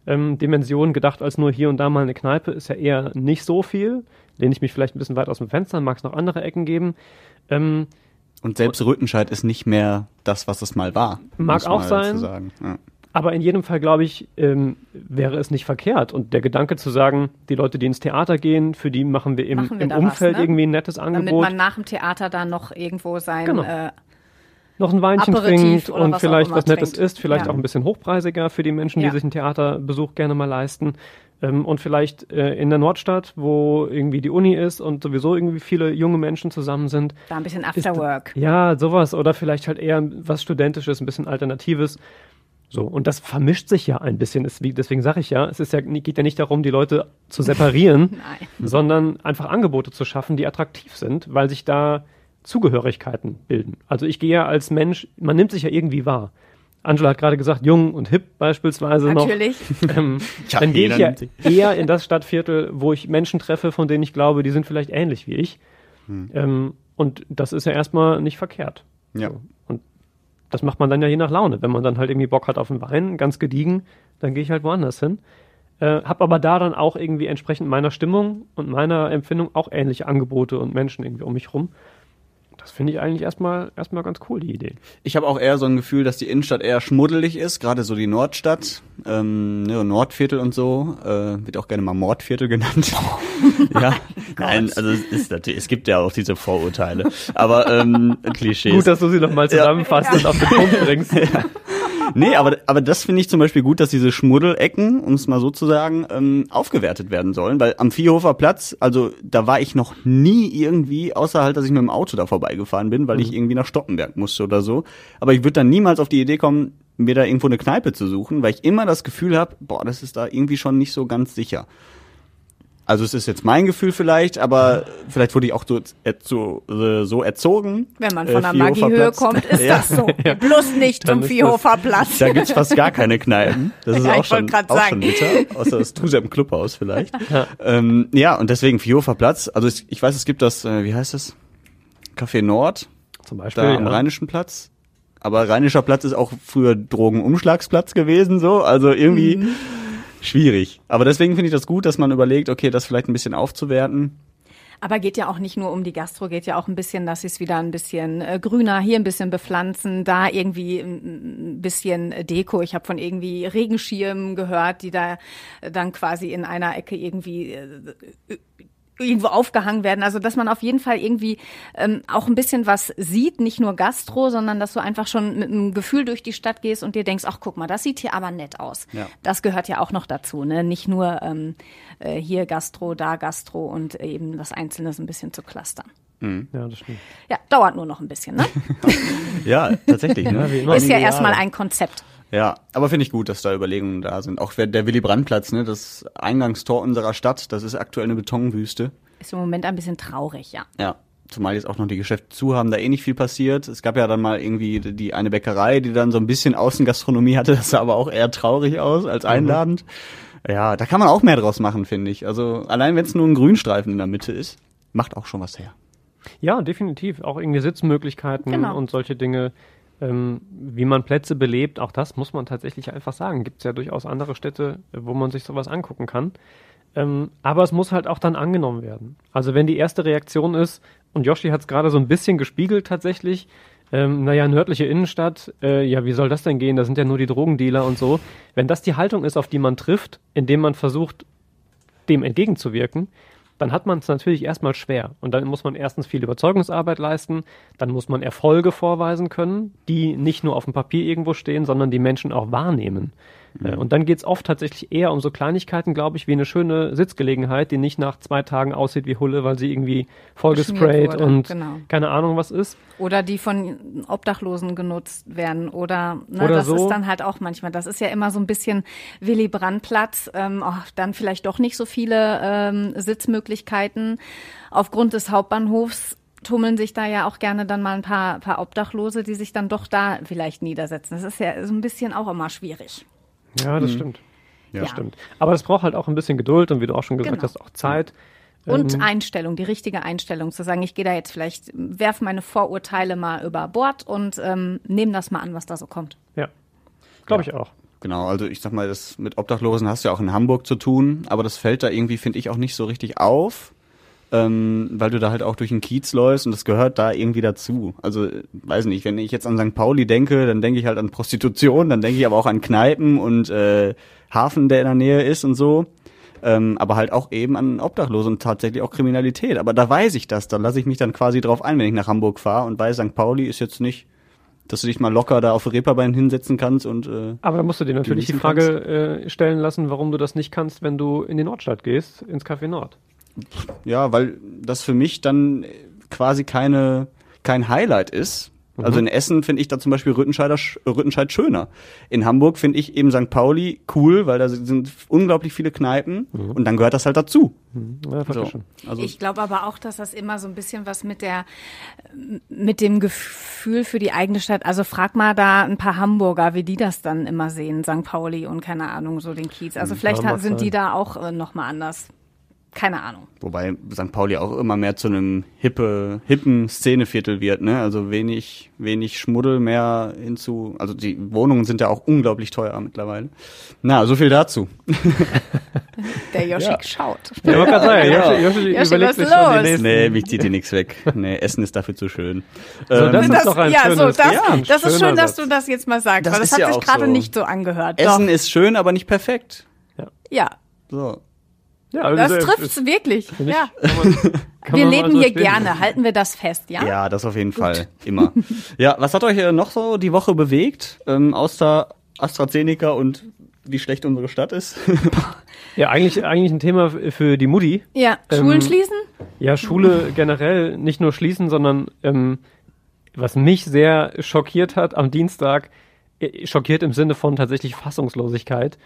ähm, Dimensionen gedacht als nur hier und da mal eine Kneipe, ist ja eher nicht so viel. Lehne ich mich vielleicht ein bisschen weit aus dem Fenster, mag es noch andere Ecken geben. Ähm, Und selbst Rüttenscheid ist nicht mehr das, was es mal war. Mag auch sein. Sagen. Ja. Aber in jedem Fall, glaube ich, ähm, wäre es nicht verkehrt. Und der Gedanke zu sagen, die Leute, die ins Theater gehen, für die machen wir im, Machen wir im da was, Umfeld ne? irgendwie ein nettes Damit Angebot. man nach dem Theater dann noch irgendwo sein Genau. äh, noch ein Weinchen Aperitif trinkt und was vielleicht was Nettes trinkt. isst, vielleicht Ja. auch ein bisschen hochpreisiger für die Menschen, die Ja. sich einen Theaterbesuch gerne mal leisten. Ähm, und vielleicht äh, in der Nordstadt, wo irgendwie die Uni ist und sowieso irgendwie viele junge Menschen zusammen sind. da ein bisschen ist- Afterwork. Ja, sowas. Oder vielleicht halt eher was Studentisches, ein bisschen Alternatives. So, und das vermischt sich ja ein bisschen. Wie, deswegen sage ich ja, es ist ja, geht ja nicht darum, die Leute zu separieren, sondern einfach Angebote zu schaffen, die attraktiv sind, weil sich da Zugehörigkeiten bilden. Also ich gehe ja als Mensch, man nimmt sich ja irgendwie wahr. Angela hat gerade gesagt, jung und hip beispielsweise Natürlich. noch. Ähm, Ja, dann gehe ich ja eher in das Stadtviertel, wo ich Menschen treffe, von denen ich glaube, die sind vielleicht ähnlich wie ich. Ähm, und das ist ja erstmal nicht verkehrt. Ja. So. Und das macht man dann ja je nach Laune. Wenn man dann halt irgendwie Bock hat auf einen Wein, ganz gediegen, dann gehe ich halt woanders hin. Äh, hab aber da dann auch irgendwie entsprechend meiner Stimmung und meiner Empfindung auch ähnliche Angebote und Menschen irgendwie um mich rum. Das finde ich eigentlich erstmal erstmal ganz cool, die Idee. Ich habe auch eher so ein Gefühl, dass die Innenstadt eher schmuddelig ist, gerade so die Nordstadt, ähm, ne, Nordviertel und so, äh, wird auch gerne mal Mordviertel genannt. ja, nein, also es ist natürlich, es gibt ja auch diese Vorurteile, aber ähm, Klischees. Gut, dass du sie nochmal zusammenfasst und auf den Punkt bringst. Nee, aber, aber das finde ich zum Beispiel gut, dass diese Schmuddelecken, um es mal so zu sagen, ähm, aufgewertet werden sollen, weil am Viehhofer Platz, also da war ich noch nie irgendwie, außer halt, dass ich mit dem Auto da vorbeigefahren bin, weil ich irgendwie nach Stoppenberg musste oder so. Aber ich würde dann niemals auf die Idee kommen, mir da irgendwo eine Kneipe zu suchen, weil ich immer das Gefühl habe, boah, das ist da irgendwie schon nicht so ganz sicher. Also es ist jetzt mein Gefühl vielleicht, aber vielleicht wurde ich auch so, so, äh, so erzogen. Wenn man Äh, von der Platz. kommt, ist Ja. das so. Bloß nicht Dann zum Viehhofer Platz. Da gibt's fast gar keine Kneipen. Das ist Ja, auch, schon, auch sagen. schon bitter. Außer das Tuser im Clubhaus vielleicht. Ja, ähm, ja und deswegen Vierhofer Platz. Also ich, ich weiß, es gibt das, äh, wie heißt das? Café Nord, Zum Beispiel. da am ja. Rheinischen Platz. Aber Rheinischer Platz ist auch früher Drogenumschlagsplatz gewesen, so. Also irgendwie Mhm. Schwierig. Aber deswegen finde ich das gut, dass man überlegt, okay, das vielleicht ein bisschen aufzuwerten. Aber geht ja auch nicht nur um die Gastro, geht ja auch ein bisschen, dass sie es wieder ein bisschen äh, grüner, hier ein bisschen bepflanzen, da irgendwie ein ein bisschen Deko. Ich habe von irgendwie Regenschirmen gehört, die da äh, dann quasi in einer Ecke irgendwie äh, irgendwo aufgehangen werden. Also dass man auf jeden Fall irgendwie ähm, auch ein bisschen was sieht, nicht nur Gastro, sondern dass du einfach schon mit einem Gefühl durch die Stadt gehst und dir denkst, ach guck mal, das sieht hier aber nett aus. Ja. Das gehört ja auch noch dazu, ne? Nicht nur ähm, äh, hier Gastro, da Gastro und eben das Einzelne so ein bisschen zu clustern. Ja, das stimmt. Ja, dauert nur noch ein bisschen, ne? Ja, tatsächlich. ne? wie immer. Ist ja erstmal ein Konzept. Ja, aber finde ich gut, dass da Überlegungen da sind. Auch der Willy Brandt-Platz, ne, das Eingangstor unserer Stadt, das ist aktuell eine Betonwüste. Ist im Moment ein bisschen traurig, ja. Ja, zumal jetzt auch noch die Geschäfte zu haben, da eh nicht viel passiert. Es gab ja dann mal irgendwie die eine Bäckerei, die dann so ein bisschen Außengastronomie hatte, das sah aber auch eher traurig aus als einladend. Ja, da kann man auch mehr draus machen, finde ich. Also allein wenn es nur ein Grünstreifen in der Mitte ist, macht auch schon was her. Ja, definitiv. Auch irgendwie Sitzmöglichkeiten Genau. und solche Dinge. Ähm, wie man Plätze belebt, auch das muss man tatsächlich einfach sagen. Gibt es ja durchaus andere Städte, wo man sich sowas angucken kann. Ähm, aber es muss halt auch dann angenommen werden. Also wenn die erste Reaktion ist, und Yoshi hat es gerade so ein bisschen gespiegelt tatsächlich. Ähm, naja, nördliche Innenstadt, äh, ja, wie soll das denn gehen? Da sind ja nur die Drogendealer und so. Wenn das die Haltung ist, auf die man trifft, indem man versucht, dem entgegenzuwirken, dann hat man es natürlich erstmal schwer. Und dann muss man erstens viel Überzeugungsarbeit leisten, dann muss man Erfolge vorweisen können, die nicht nur auf dem Papier irgendwo stehen, sondern die Menschen auch wahrnehmen. Äh, Und dann geht's oft tatsächlich eher um so Kleinigkeiten, glaube ich, wie eine schöne Sitzgelegenheit, die nicht nach zwei Tagen aussieht wie Hulle, weil sie irgendwie vollgesprayt und genau. keine Ahnung was ist. Oder die von Obdachlosen genutzt werden. Oder, ne, Oder das so. ist dann halt auch manchmal. Das ist ja immer so ein bisschen Willy Brandt-Platz. Ähm, oh, dann vielleicht doch nicht so viele ähm, Sitzmöglichkeiten. Aufgrund des Hauptbahnhofs tummeln sich da ja auch gerne dann mal ein paar, paar Obdachlose, die sich dann doch da vielleicht niedersetzen. Das ist ja so ein bisschen auch immer schwierig. Ja, das stimmt. Ja. Das stimmt. Aber es braucht halt auch ein bisschen Geduld und wie du auch schon gesagt Genau. hast, auch Zeit. Und Ähm, Einstellung, die richtige Einstellung, zu sagen, ich gehe da jetzt vielleicht, werf meine Vorurteile mal über Bord und ähm, nehme das mal an, was da so kommt. Ja, glaube ich auch. Genau, also ich sag mal, das mit Obdachlosen hast du ja auch in Hamburg zu tun, aber das fällt da irgendwie, finde ich, auch nicht so richtig auf, ähm, weil du da halt auch durch den Kiez läufst und das gehört da irgendwie dazu. Also, weiß nicht, wenn ich jetzt an St. Pauli denke, dann denke ich halt an Prostitution, dann denke ich aber auch an Kneipen und äh, Hafen, der in der Nähe ist und so. Ähm, aber halt auch eben an Obdachlose und tatsächlich auch Kriminalität. Aber da weiß ich das, da lasse ich mich dann quasi drauf ein, wenn ich nach Hamburg fahre und weiß, St. Pauli ist jetzt nicht, dass du dich mal locker da auf Reeperbein hinsetzen kannst und äh, Aber da musst du dir natürlich die Frage äh, stellen lassen, warum du das nicht kannst, wenn du in die Nordstadt gehst, ins Café Nord. Ja, weil das für mich dann quasi keine, kein Highlight ist. Also in Essen finde ich da zum Beispiel Rüttenscheider, sch- Rüttenscheid schöner. In Hamburg finde ich eben St. Pauli cool, weil da sind unglaublich viele Kneipen und dann gehört das halt dazu. Ja, verstehe So. Also Ich glaube aber auch, dass das immer so ein bisschen was mit der, mit dem Gefühl für die eigene Stadt. Also frag mal da ein paar Hamburger, wie die das dann immer sehen, St. Pauli und keine Ahnung, so den Kiez. Also vielleicht mag ha- sind die da auch äh, nochmal anders. Keine Ahnung. wobei St. Pauli auch immer mehr zu einem hippe, hippen Szeneviertel wird, ne? Also wenig, wenig Schmuddel mehr hinzu. Also die Wohnungen sind ja auch unglaublich teuer mittlerweile. Na, so viel dazu. Der Joschik Ja. schaut. Ja, man kann sagen, Ja. Joshi Joshi, überlegt sich ist schon die nächsten. Nee, mich zieht dir nichts weg. Nee, Essen ist dafür zu schön. So, Ähm, das ist Das, doch ein ja, so, schönes, das, ja, ein das ist schön, dass du das jetzt mal sagst, Das weil das ist hat ja sich gerade so. nicht so angehört. Essen Doch. ist schön, aber nicht perfekt. Ja, So. Ja, also das äh, trifft's wirklich. ich- Ja. Wir leben so hier stehen gerne, halten wir das fest, ja? Ja, das auf jeden Fall. Immer. ja, was hat euch äh, noch so die Woche bewegt? Ähm, außer AstraZeneca und wie schlecht unsere Stadt ist? Ja, eigentlich, eigentlich ein Thema für die Mutti. Ja, Ähm, Schulen schließen? Ja, Schule generell nicht nur schließen, sondern ähm, was mich sehr schockiert hat am Dienstag, äh, schockiert im Sinne von tatsächlich Fassungslosigkeit,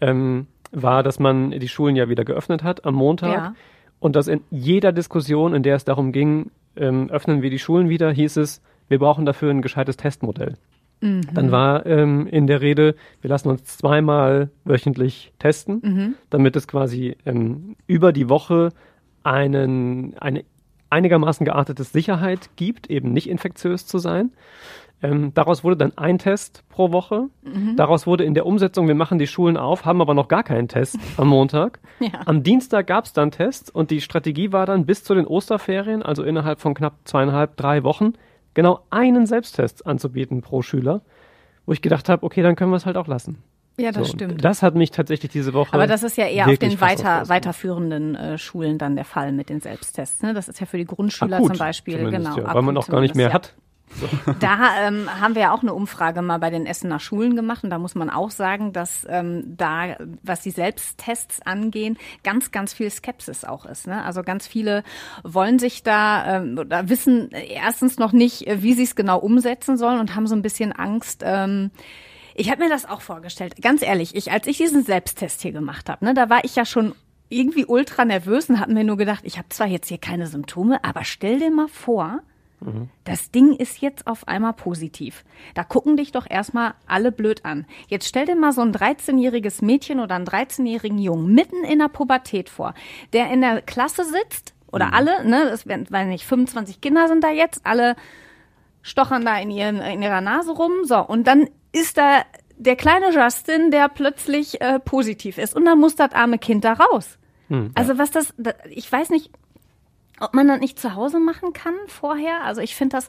ähm, war, dass man die Schulen ja wieder geöffnet hat am Montag Ja. und dass in jeder Diskussion, in der es darum ging, ähm, öffnen wir die Schulen wieder, hieß es, wir brauchen dafür ein gescheites Testmodell. Dann war ähm, in der Rede, wir lassen uns zweimal wöchentlich testen, damit es quasi ähm, über die Woche einen, eine einigermaßen geartete Sicherheit gibt, eben nicht infektiös zu sein. Ähm, daraus wurde dann ein Test pro Woche. Daraus wurde in der Umsetzung, wir machen die Schulen auf, haben aber noch gar keinen Test am Montag. Ja. Am Dienstag gab es dann Tests und die Strategie war dann bis zu den Osterferien, also innerhalb von knapp zweieinhalb, drei Wochen, genau einen Selbsttest anzubieten pro Schüler, wo ich gedacht habe, okay, dann können wir es halt auch lassen. Ja, das So, stimmt. Das hat mich tatsächlich diese Woche. Aber das ist ja eher auf den weiter, weiterführenden äh, Schulen dann der Fall mit den Selbsttests. Ne? Das ist ja für die Grundschüler Akut zum Beispiel, genau. ja, weil man auch gar nicht mehr zumindest, hat. Da ähm, haben wir ja auch eine Umfrage mal bei den Essener Schulen gemacht und da muss man auch sagen, dass ähm, da, was die Selbsttests angehen, ganz, ganz viel Skepsis auch ist. Ne? Also ganz viele wollen sich da ähm, oder wissen erstens noch nicht, äh, wie sie es genau umsetzen sollen und haben so ein bisschen Angst. Ähm, ich habe mir das auch vorgestellt. Ganz ehrlich, ich, als ich diesen Selbsttest hier gemacht habe, ne, da war ich ja schon irgendwie ultra nervös und habe mir nur gedacht, ich habe zwar jetzt hier keine Symptome, aber stell dir mal vor, das Ding ist jetzt auf einmal positiv. Da gucken dich doch erstmal alle blöd an. Jetzt stell dir mal so ein 13-jähriges Mädchen oder einen 13-jährigen Jungen mitten in der Pubertät vor, der in der Klasse sitzt oder alle, ne, das werden, weil nicht 25 Kinder sind da jetzt, alle stochern da in, ihren, in ihrer Nase rum. So, und dann ist da der kleine Justin, der plötzlich äh, positiv ist. Und dann muss das arme Kind da raus. Also was das, da, ich weiß nicht, ob man das nicht zu Hause machen kann vorher. Also ich finde das,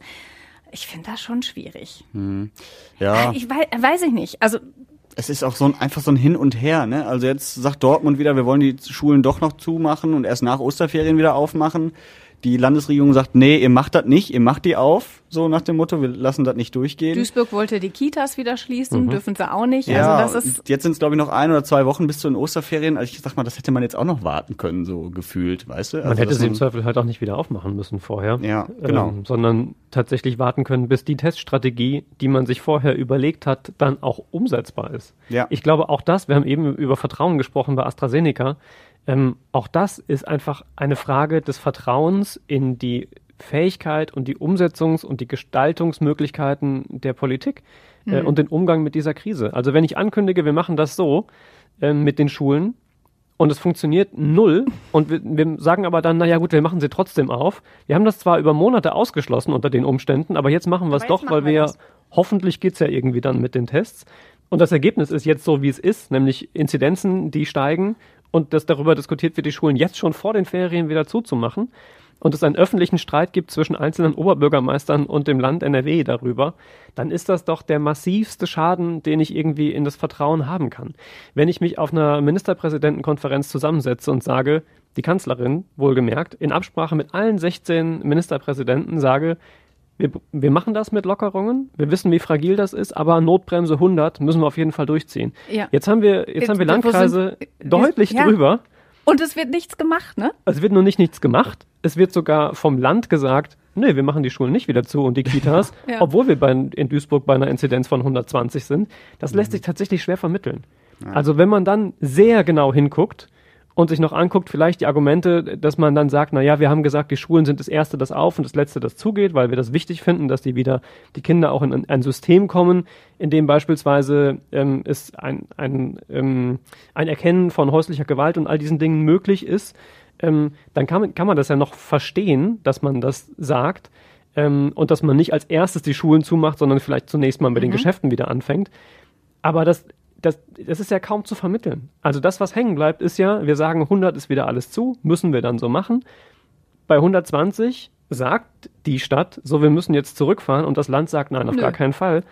ich finde das schon schwierig. Hm. Ja. Ich weiß, weiß ich nicht. Also es ist auch so ein, einfach so ein Hin und Her, ne? Also jetzt sagt Dortmund wieder, wir wollen die Schulen doch noch zumachen und erst nach Osterferien wieder aufmachen. Die Landesregierung sagt, nee, ihr macht das nicht, ihr macht die auf, so nach dem Motto, wir lassen das nicht durchgehen. Duisburg wollte die Kitas wieder schließen, mhm. dürfen sie auch nicht. Ja, also das ist jetzt sind es glaube ich noch ein oder zwei Wochen bis zu den Osterferien. Also ich sag mal, das hätte man jetzt auch noch warten können, so gefühlt, weißt du? Also man hätte sie im Zweifel halt auch nicht wieder aufmachen müssen vorher. Ja, genau. Ähm, sondern tatsächlich warten können, bis die Teststrategie, die man sich vorher überlegt hat, dann auch umsetzbar ist. Ja. Ich glaube auch das, wir haben eben über Vertrauen gesprochen bei AstraZeneca, ähm, auch das ist einfach eine Frage des Vertrauens in die Fähigkeit und die Umsetzungs- und die Gestaltungsmöglichkeiten der Politik äh, mhm. und den Umgang mit dieser Krise. Also wenn ich ankündige, wir machen das so äh, mit den Schulen und es funktioniert null und wir, wir sagen aber dann, naja gut, wir machen sie trotzdem auf. Wir haben das zwar über Monate ausgeschlossen unter den Umständen, aber jetzt machen wir es doch, weil wir, wir hoffentlich geht's ja irgendwie dann mit den Tests. Und das Ergebnis ist jetzt so, wie es ist, nämlich Inzidenzen, die steigen und dass darüber diskutiert wird, die Schulen jetzt schon vor den Ferien wieder zuzumachen und es einen öffentlichen Streit gibt zwischen einzelnen Oberbürgermeistern und dem Land NRW darüber, dann ist das doch der massivste Schaden, den ich irgendwie in das Vertrauen haben kann. Wenn ich mich auf einer Ministerpräsidentenkonferenz zusammensetze und sage, die Kanzlerin, wohlgemerkt, in Absprache mit allen 16 Ministerpräsidenten sage, wir, wir machen das mit Lockerungen. Wir wissen, wie fragil das ist, aber Notbremse 100 müssen wir auf jeden Fall durchziehen. Ja. Jetzt haben wir, jetzt, jetzt haben wir Landkreise sind, deutlich ja. drüber. Und es wird nichts gemacht, ne? Es wird nur nicht nichts gemacht. Es wird sogar vom Land gesagt, nee, wir machen die Schulen nicht wieder zu und die Kitas, ja. obwohl wir bei, in Duisburg bei einer Inzidenz von 120 sind. Das lässt mhm. sich tatsächlich schwer vermitteln. Also wenn man dann sehr genau hinguckt, und sich noch anguckt, vielleicht die Argumente, dass man dann sagt, na ja, wir haben gesagt, die Schulen sind das erste, das auf und das letzte, das zugeht, weil wir das wichtig finden, dass die wieder, die Kinder auch in ein System kommen, in dem beispielsweise ähm, es ein, ein, ähm, ein Erkennen von häuslicher Gewalt und all diesen Dingen möglich ist, ähm, dann kann man, kann man das ja noch verstehen, dass man das sagt ähm, und dass man nicht als erstes die Schulen zumacht, sondern vielleicht zunächst mal mit mhm. den Geschäften wieder anfängt. Aber das das, das ist ja kaum zu vermitteln. Also das, was hängen bleibt, ist ja, wir sagen, 100 ist wieder alles zu, müssen wir dann so machen. Bei 120 sagt die Stadt, so wir müssen jetzt zurückfahren und das Land sagt, nein, auf Nö. gar keinen Fall.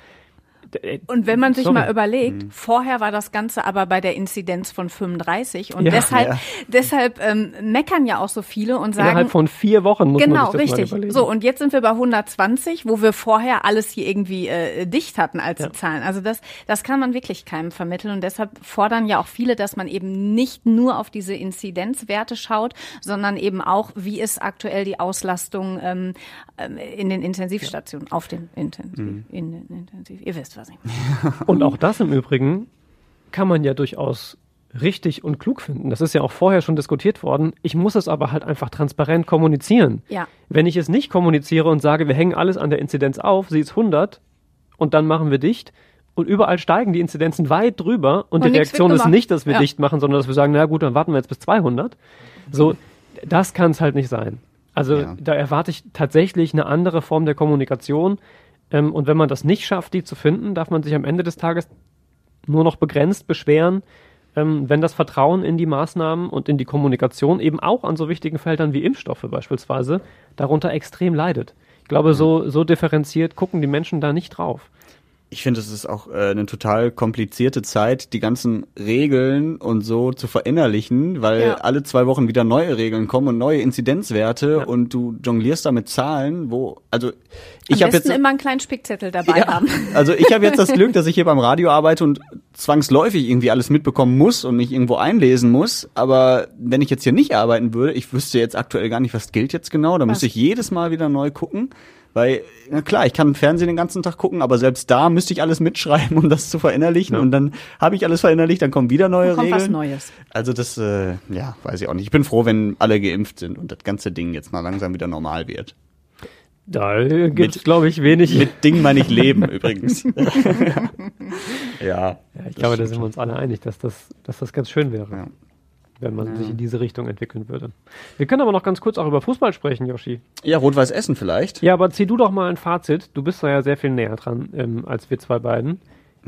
Äh, und wenn man sich Sorry. mal überlegt, mhm. vorher war das Ganze aber bei der Inzidenz von 35 und ja, deshalb, ja. deshalb ähm, meckern ja auch so viele und sagen. Innerhalb von vier Wochen muss genau, man sich das richtig. so, und jetzt sind wir bei 120, wo wir vorher alles hier irgendwie äh, dicht hatten als ja. Zahlen. Also das, das kann man wirklich keinem vermitteln und deshalb fordern ja auch viele, dass man eben nicht nur auf diese Inzidenzwerte schaut, sondern eben auch, wie ist aktuell die Auslastung ähm, ähm in den Intensivstationen, auf den Intensiv, mhm. in den Intensiv. Ihr wisst was ich meine. Und auch das im Übrigen kann man ja durchaus richtig und klug finden. Das ist ja auch vorher schon diskutiert worden. Ich muss es aber halt einfach transparent kommunizieren. Ja. Wenn ich es nicht kommuniziere und sage, wir hängen alles an der Inzidenz auf, sie ist 100 und dann machen wir dicht und überall steigen die Inzidenzen weit drüber und, und die Reaktion ist nicht, dass wir ja. dicht machen, sondern dass wir sagen, na gut, dann warten wir jetzt bis 200. So, das kann es halt nicht sein. Also ja. da erwarte ich tatsächlich eine andere Form der Kommunikation, ähm, und wenn man das nicht schafft, die zu finden, darf man sich am Ende des Tages nur noch begrenzt beschweren, ähm, wenn das Vertrauen in die Maßnahmen und in die Kommunikation eben auch an so wichtigen Feldern wie Impfstoffe beispielsweise darunter extrem leidet. Ich glaube, so, so differenziert gucken die Menschen da nicht drauf ich finde, es ist auch äh, eine total komplizierte Zeit, die ganzen Regeln und so zu verinnerlichen, weil ja. alle zwei Wochen wieder neue Regeln kommen und neue Inzidenzwerte ja. und du jonglierst da mit Zahlen, wo also ich habe jetzt immer einen kleinen Spickzettel dabei ja, haben. Also ich habe jetzt das Glück, dass ich hier beim Radio arbeite und zwangsläufig irgendwie alles mitbekommen muss und mich irgendwo einlesen muss. Aber wenn ich jetzt hier nicht arbeiten würde, ich wüsste jetzt aktuell gar nicht, was gilt jetzt genau. Da was? müsste ich jedes Mal wieder neu gucken. Weil, na klar, ich kann Fernsehen den ganzen Tag gucken, aber selbst da müsste ich alles mitschreiben, um das zu verinnerlichen. Ja. Und dann habe ich alles verinnerlicht, dann kommen wieder neue dann kommt Regeln. Was Neues. Also das, äh, ja, weiß ich auch nicht. Ich bin froh, wenn alle geimpft sind und das ganze Ding jetzt mal langsam wieder normal wird. Da gibt es, glaube ich, wenig. Mit Ding meine ich Leben übrigens. ja. ja. Ich glaube, da sind wir uns alle einig, dass das, dass das ganz schön wäre. Ja wenn man ja. sich in diese Richtung entwickeln würde. Wir können aber noch ganz kurz auch über Fußball sprechen, Yoshi. Ja, Rot-Weiß Essen vielleicht. Ja, aber zieh du doch mal ein Fazit. Du bist da ja sehr viel näher dran ähm, als wir zwei beiden.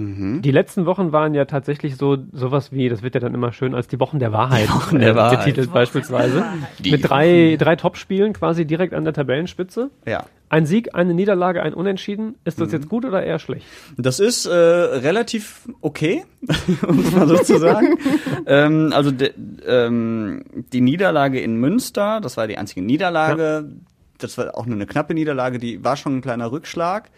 Die letzten Wochen waren ja tatsächlich so sowas wie, das wird ja dann immer schön als die Wochen der Wahrheit, Wochen der äh, Wahrheit. betitelt beispielsweise. Die Mit drei, drei Topspielen quasi direkt an der Tabellenspitze. Ja. Ein Sieg, eine Niederlage, ein Unentschieden. Ist Mhm. das jetzt gut oder eher schlecht? Das ist äh, relativ okay, um es mal so zu sagen. ähm, also de, ähm, die Niederlage in Münster, das war die einzige Niederlage, das war auch nur eine knappe Niederlage, die war schon ein kleiner Rückschlag.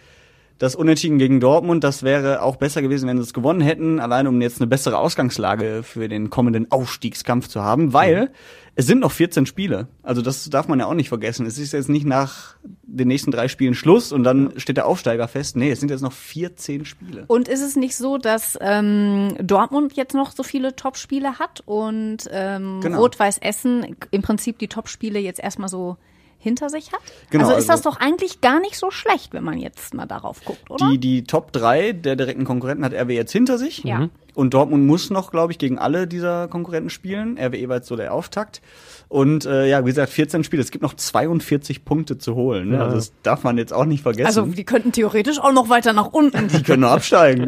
Das Unentschieden gegen Dortmund, das wäre auch besser gewesen, wenn sie es gewonnen hätten, allein um jetzt eine bessere Ausgangslage für den kommenden Aufstiegskampf zu haben, weil es sind noch 14 Spiele. Also das darf man ja auch nicht vergessen. Es ist jetzt nicht nach den nächsten drei Spielen Schluss und dann steht der Aufsteiger fest. Nee, es sind jetzt noch 14 Spiele. Und ist es nicht so, dass ähm, Dortmund jetzt noch so viele Topspiele hat und ähm, Genau. Rot-Weiß Essen im Prinzip die Topspiele jetzt erstmal so hinter sich hat? Genau, also ist also- das doch eigentlich gar nicht so schlecht, wenn man jetzt mal darauf guckt, oder? Die, die Top 3 der direkten Konkurrenten hat RW jetzt hinter sich. Ja. Mhm. Und Dortmund muss noch, glaube ich, gegen alle dieser Konkurrenten spielen. RWE war jetzt so der Auftakt. Und äh, ja, wie gesagt, 14 Spiele. Es gibt noch 42 Punkte zu holen. Ne? Ja. Also das darf man jetzt auch nicht vergessen. also die könnten theoretisch auch noch weiter nach unten. die können nur absteigen.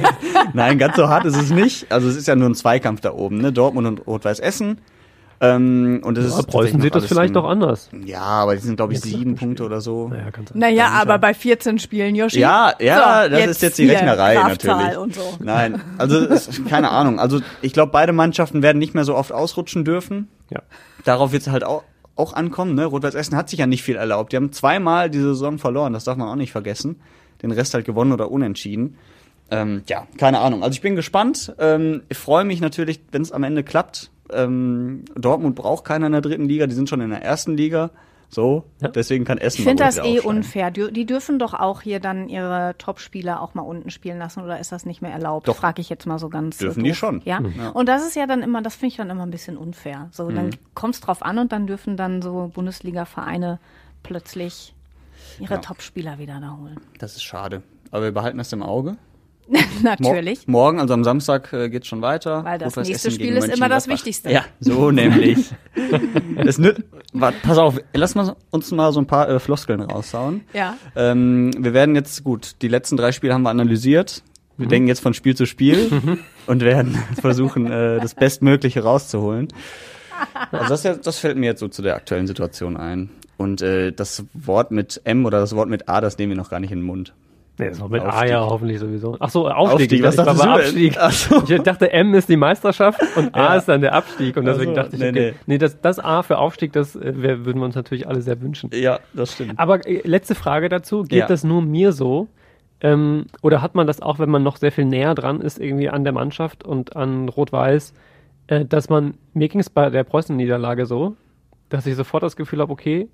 Nein, ganz so hart ist es nicht. Also es ist ja nur ein Zweikampf da oben. Ne? Dortmund und Rot-Weiß Essen. Ähm, und das Ja, ist Preußen sieht das vielleicht doch anders. Ja, aber die sind, glaube ich, Jetzt sieben Punkte oder so. Naja. Naja, aber bei 14 Spielen, Yoshi. Ja, ja, das ist jetzt die Rechnerei Kraftzahl natürlich. Und so. Nein, also es, keine Ahnung. Also ich glaube, beide Mannschaften werden nicht mehr so oft ausrutschen dürfen. Ja. Darauf wird es halt auch, auch ankommen. Ne? Rot-Weiß Essen hat sich ja nicht viel erlaubt. Die haben zweimal diese Saison verloren, das darf man auch nicht vergessen. Den Rest halt gewonnen oder unentschieden. Ähm, ja, keine Ahnung. Also ich bin gespannt. Ähm, ich freue mich natürlich, wenn es am Ende klappt. Ähm, Dortmund braucht keiner in der dritten Liga, die sind schon in der ersten Liga. So, Ja. deswegen kann Essen Ich finde das eh unfair. Die dürfen doch auch hier dann ihre Top-Spieler auch mal unten spielen lassen oder ist das nicht mehr erlaubt? Doch. Frage ich jetzt mal so ganz. Dürfen doof. die schon. Ja? Mhm. Ja. Und das ist ja dann immer, das finde ich dann immer ein bisschen unfair. So, dann kommt es drauf an und dann dürfen dann so Bundesliga-Vereine plötzlich ihre Ja. Top-Spieler wieder da holen. Das ist schade. Aber wir behalten das im Auge. Natürlich. morgen, also am Samstag, äh, geht's schon weiter. Weil das Rot-Weiß nächste Essen Spiel ist immer das. Wichtigste. Ja, so nämlich. das Warte, pass auf, lass mal uns mal so ein paar äh, Floskeln raushauen. Ja. Ähm, wir werden jetzt, gut, die letzten drei Spiele haben wir analysiert. Wir denken jetzt von Spiel zu Spiel und werden versuchen, äh, das Bestmögliche rauszuholen. Also das, ja- das fällt mir jetzt so zu der aktuellen Situation ein. Und äh, das Wort mit M oder das Wort mit A, das nehmen wir noch gar nicht in den Mund. Nee, ist noch mit A Aufstieg. ja hoffentlich sowieso. Ach so, Aufstieg. Aufstieg, was dachte, ich dachtest du? Abstieg. So. Ich dachte, M ist die Meisterschaft und A Ja. ist dann der Abstieg. Und deswegen so, dachte ich, nee, okay, nee. nee, das, das A für Aufstieg, das äh, würden wir uns natürlich alle sehr wünschen. Ja, das stimmt. Aber äh, letzte Frage dazu, geht Ja. das nur mir so? Ähm, oder hat man das auch, wenn man noch sehr viel näher dran ist, irgendwie an der Mannschaft und an Rot-Weiß, äh, dass man, mir ging es bei der Preußen-Niederlage so, dass ich sofort das Gefühl habe, okay,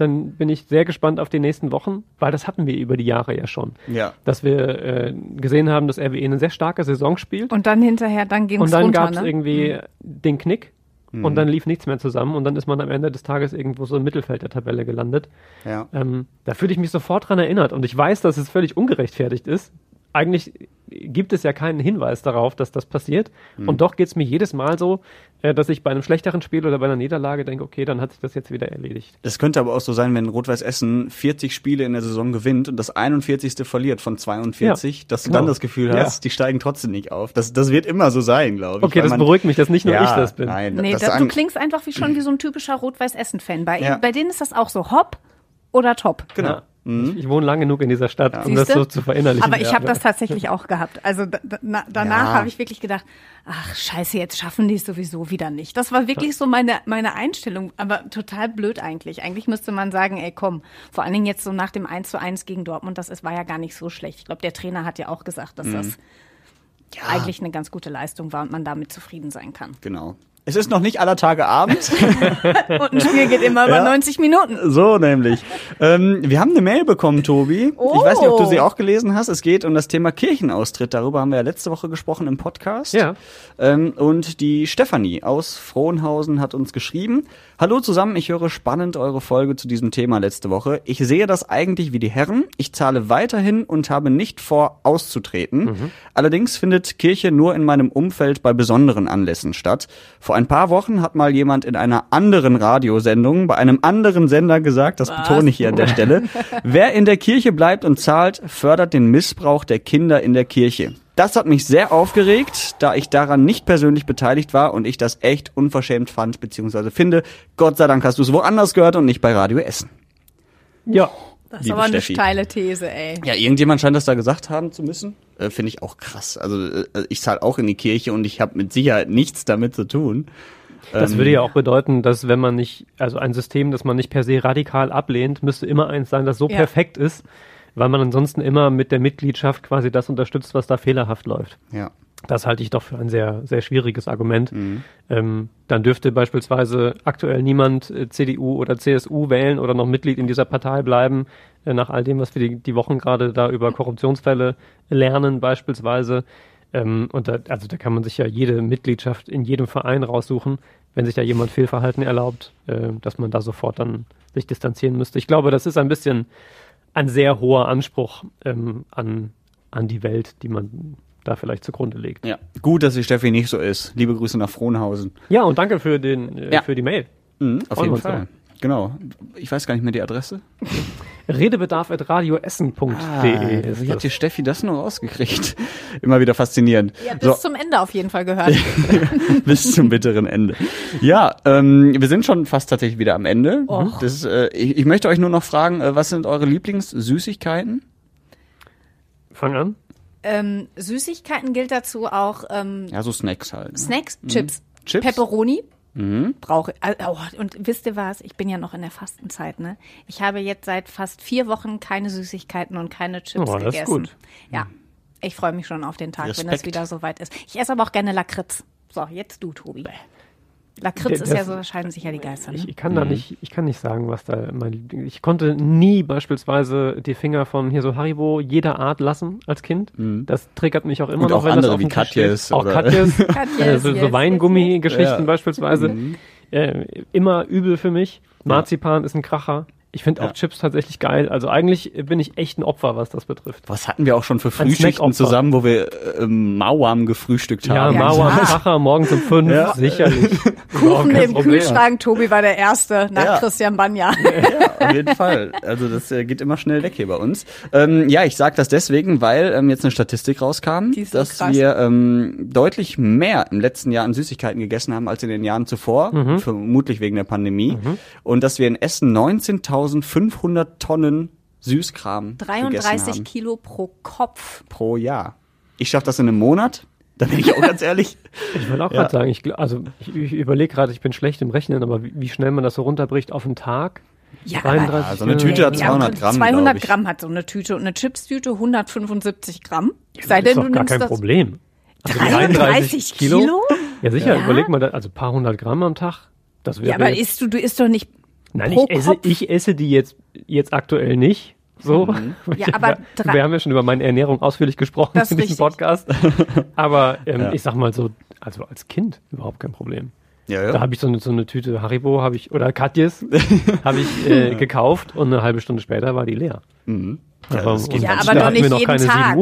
dann bin ich sehr gespannt auf die nächsten Wochen, weil das hatten wir über die Jahre ja schon. Ja. Dass wir äh, gesehen haben, dass RWE eine sehr starke Saison spielt Und dann hinterher, dann ging und es dann runter, gab es ne? irgendwie den Knick und dann lief nichts mehr zusammen und dann ist man am Ende des Tages irgendwo so im Mittelfeld der Tabelle gelandet. Ja. Ähm, da fühle ich mich sofort dran erinnert und ich weiß, dass es völlig ungerechtfertigt ist. Eigentlich gibt es ja keinen Hinweis darauf, dass das passiert. Und doch geht es mir jedes Mal so, äh, dass ich bei einem schlechteren Spiel oder bei einer Niederlage denke, okay, dann hat sich das jetzt wieder erledigt. Das könnte aber auch so sein, wenn Rot-Weiß Essen 40 Spiele in der Saison gewinnt und das 41. verliert von 42, Ja, dass du genau. dann das Gefühl Ja. hast, die steigen trotzdem nicht auf. Das, das wird immer so sein, glaube ich. Okay, das man- beruhigt mich, dass nicht nur ja, ich das bin. Nein, Nee, das das, du klingst einfach wie schon wie so ein typischer Rot-Weiß-Essen-Fan. Bei, Ja. bei denen ist das auch so Hopp oder Top. Genau. Ja. Ich, ich wohne lang genug in dieser Stadt, um das Siehste? so zu verinnerlichen. Aber ich Ja. habe das tatsächlich auch gehabt. Also na- danach Ja. habe ich wirklich gedacht, ach scheiße, jetzt schaffen die es sowieso wieder nicht. Das war wirklich so meine, meine Einstellung, aber total blöd eigentlich. Eigentlich müsste man sagen, ey komm, vor allen Dingen jetzt so nach dem 1 zu 1 gegen Dortmund, das ist, war ja gar nicht so schlecht. Ich glaube, der Trainer hat ja auch gesagt, dass Mhm. das eigentlich eine ganz gute Leistung war und man damit zufrieden sein kann. Genau. Es ist noch nicht aller Tage Abend. Und ein Spiel geht immer über Ja. 90 Minuten. so nämlich. Ähm, wir haben eine Mail bekommen, Tobi. Ich weiß nicht, ob du sie Oh. auch gelesen hast. Es geht um das Thema Kirchenaustritt. Darüber haben wir ja letzte Woche gesprochen im Podcast. Ja. Ähm, und die Stefanie aus Frohnhausen hat uns geschrieben. Hallo zusammen, ich höre spannend eure Folge zu diesem Thema letzte Woche. Ich sehe das eigentlich wie die Herren. Ich zahle weiterhin und habe nicht vor, auszutreten. Mhm. Allerdings findet Kirche nur in meinem Umfeld bei besonderen Anlässen statt. Vor ein paar Wochen hat mal jemand in einer anderen Radiosendung bei einem anderen Sender gesagt, das Was? betone ich hier an der Stelle, wer in der Kirche bleibt und zahlt, fördert den Missbrauch der Kinder in der Kirche. Das hat mich sehr aufgeregt, da ich daran nicht persönlich beteiligt war und ich das echt unverschämt fand, beziehungsweise finde. Gott sei Dank hast du es woanders gehört und nicht bei Radio Essen. Ja. Das ist aber Steffi. eine steile These, ey. Ja, irgendjemand scheint das da gesagt haben zu müssen. Äh, Finde ich auch krass. Also äh, ich zahle auch in die Kirche und ich habe mit Sicherheit nichts damit zu tun. Das würde ja ähm, auch bedeuten, dass wenn man nicht, also ein System, das man nicht per se radikal ablehnt, müsste immer eins sein, das so ja. perfekt ist, weil man ansonsten immer mit der Mitgliedschaft quasi das unterstützt, was da fehlerhaft läuft. Ja. Das halte ich doch für ein sehr, sehr schwieriges Argument. Mhm. Ähm, dann dürfte beispielsweise aktuell niemand äh, CDU oder CSU wählen oder noch Mitglied in dieser Partei bleiben, äh, nach all dem, was wir die, die Wochen gerade da über Korruptionsfälle lernen beispielsweise. Ähm, und da, also da kann man sich ja jede Mitgliedschaft in jedem Verein raussuchen, wenn sich da jemand Fehlverhalten erlaubt, äh, dass man da sofort dann sich distanzieren müsste. Ich glaube, das ist ein bisschen ein sehr hoher Anspruch ähm, an, an die Welt, die man da vielleicht zugrunde legt. Ja, gut, dass die Steffi nicht so ist. Liebe Grüße nach Frohnhausen. Ja, und danke für, den, äh, ja. für die Mail. Mhm, auf jeden Fall. Auch. Genau. Ich weiß gar nicht mehr die Adresse. Redebedarf.radioessen.de. Ah, wie hat die Steffi das nur rausgekriegt? Immer wieder faszinierend. Ja, bis so. zum Ende auf jeden Fall gehört. bis zum bitteren Ende. Ja, ähm, wir sind schon fast tatsächlich wieder am Ende. Das, äh, ich, ich, möchte euch nur noch fragen, äh, was sind eure Lieblingssüßigkeiten? Fang an. Ähm, Süßigkeiten gilt dazu auch. Ähm, ja, so Snacks halt. Ne? Snacks, mhm. Chips, Chips, Pepperoni. Mhm. Brauche oh, und wisst ihr was? Ich bin ja noch in der Fastenzeit, ne? Ich habe jetzt seit fast vier Wochen keine Süßigkeiten und keine Chips oh, das gegessen. Ist gut. Ja, ich freue mich schon auf den Tag, Respekt. wenn das wieder soweit ist. Ich esse aber auch gerne Lakritz. So, jetzt du, Tobi. Bäh. Lakritz das, ist ja so, scheiden sich ja die Geister. Ne? Ich, ich, kann da mhm. nicht, ich kann nicht sagen, was da mein Ich konnte nie beispielsweise die Finger von hier so Haribo jeder Art lassen als Kind. Mhm. Das triggert mich auch immer Und noch, auch wenn andere das auf wie Katjes. Auch Katjes. Katjes also, so Weingummi-Geschichten ja. beispielsweise. Mhm. Äh, immer übel für mich. Marzipan ja. ist ein Kracher. Ich finde ja. auch Chips tatsächlich geil. Also eigentlich bin ich echt ein Opfer, was das betrifft. Was hatten wir auch schon für Frühschichten zusammen, wo wir äh, Mauam gefrühstückt haben? Ja, Mauam, ja. Kracher, morgens um fünf, ja. sicherlich. Kuchen im Problem. Kühlschrank, Tobi war der Erste nach ja. Christian Banja. Ja, auf jeden Fall. Also das äh, geht immer schnell weg hier bei uns. Ähm, ja, ich sage das deswegen, weil ähm, jetzt eine Statistik rauskam, dass krass. wir ähm, deutlich mehr im letzten Jahr an Süßigkeiten gegessen haben als in den Jahren zuvor, mhm. vermutlich wegen der Pandemie. Mhm. Und dass wir in Essen 19.000 1500 Tonnen Süßkram 33 Kilo pro Kopf. Pro Jahr. Ich schaffe das in einem Monat. Da bin ich auch ganz ehrlich. Ich will auch ja. gerade sagen, ich, also ich, ich überlege gerade, ich bin schlecht im Rechnen, aber wie, wie, schnell man das so runterbricht auf einen Tag. Ja, 32 ja, so eine Tüte hat 200 Gramm. 200 Gramm hat so eine Tüte und eine Chipstüte 175 Gramm. Ja, Sei denn, du gar nimmst kein das Problem. Also 33 Kilo? Kilo? Ja, sicher. Ja. Überleg mal, also ein paar hundert Gramm am Tag. Das wäre ja, aber isst du, du isst doch nicht Nein, ich esse, ich esse die jetzt, jetzt aktuell nicht. So. Mhm. Ja, aber wir haben ja schon über meine Ernährung ausführlich gesprochen in diesem richtig. Podcast. Aber ähm, ja. ich sag mal so, also als Kind überhaupt kein Problem. Ja, ja. Da habe ich so eine, so eine Tüte Haribo habe ich oder Katjes habe ich äh, gekauft und eine halbe Stunde später war die leer. Mhm. Ja, aber, ja, aber doch nicht jeden Tag.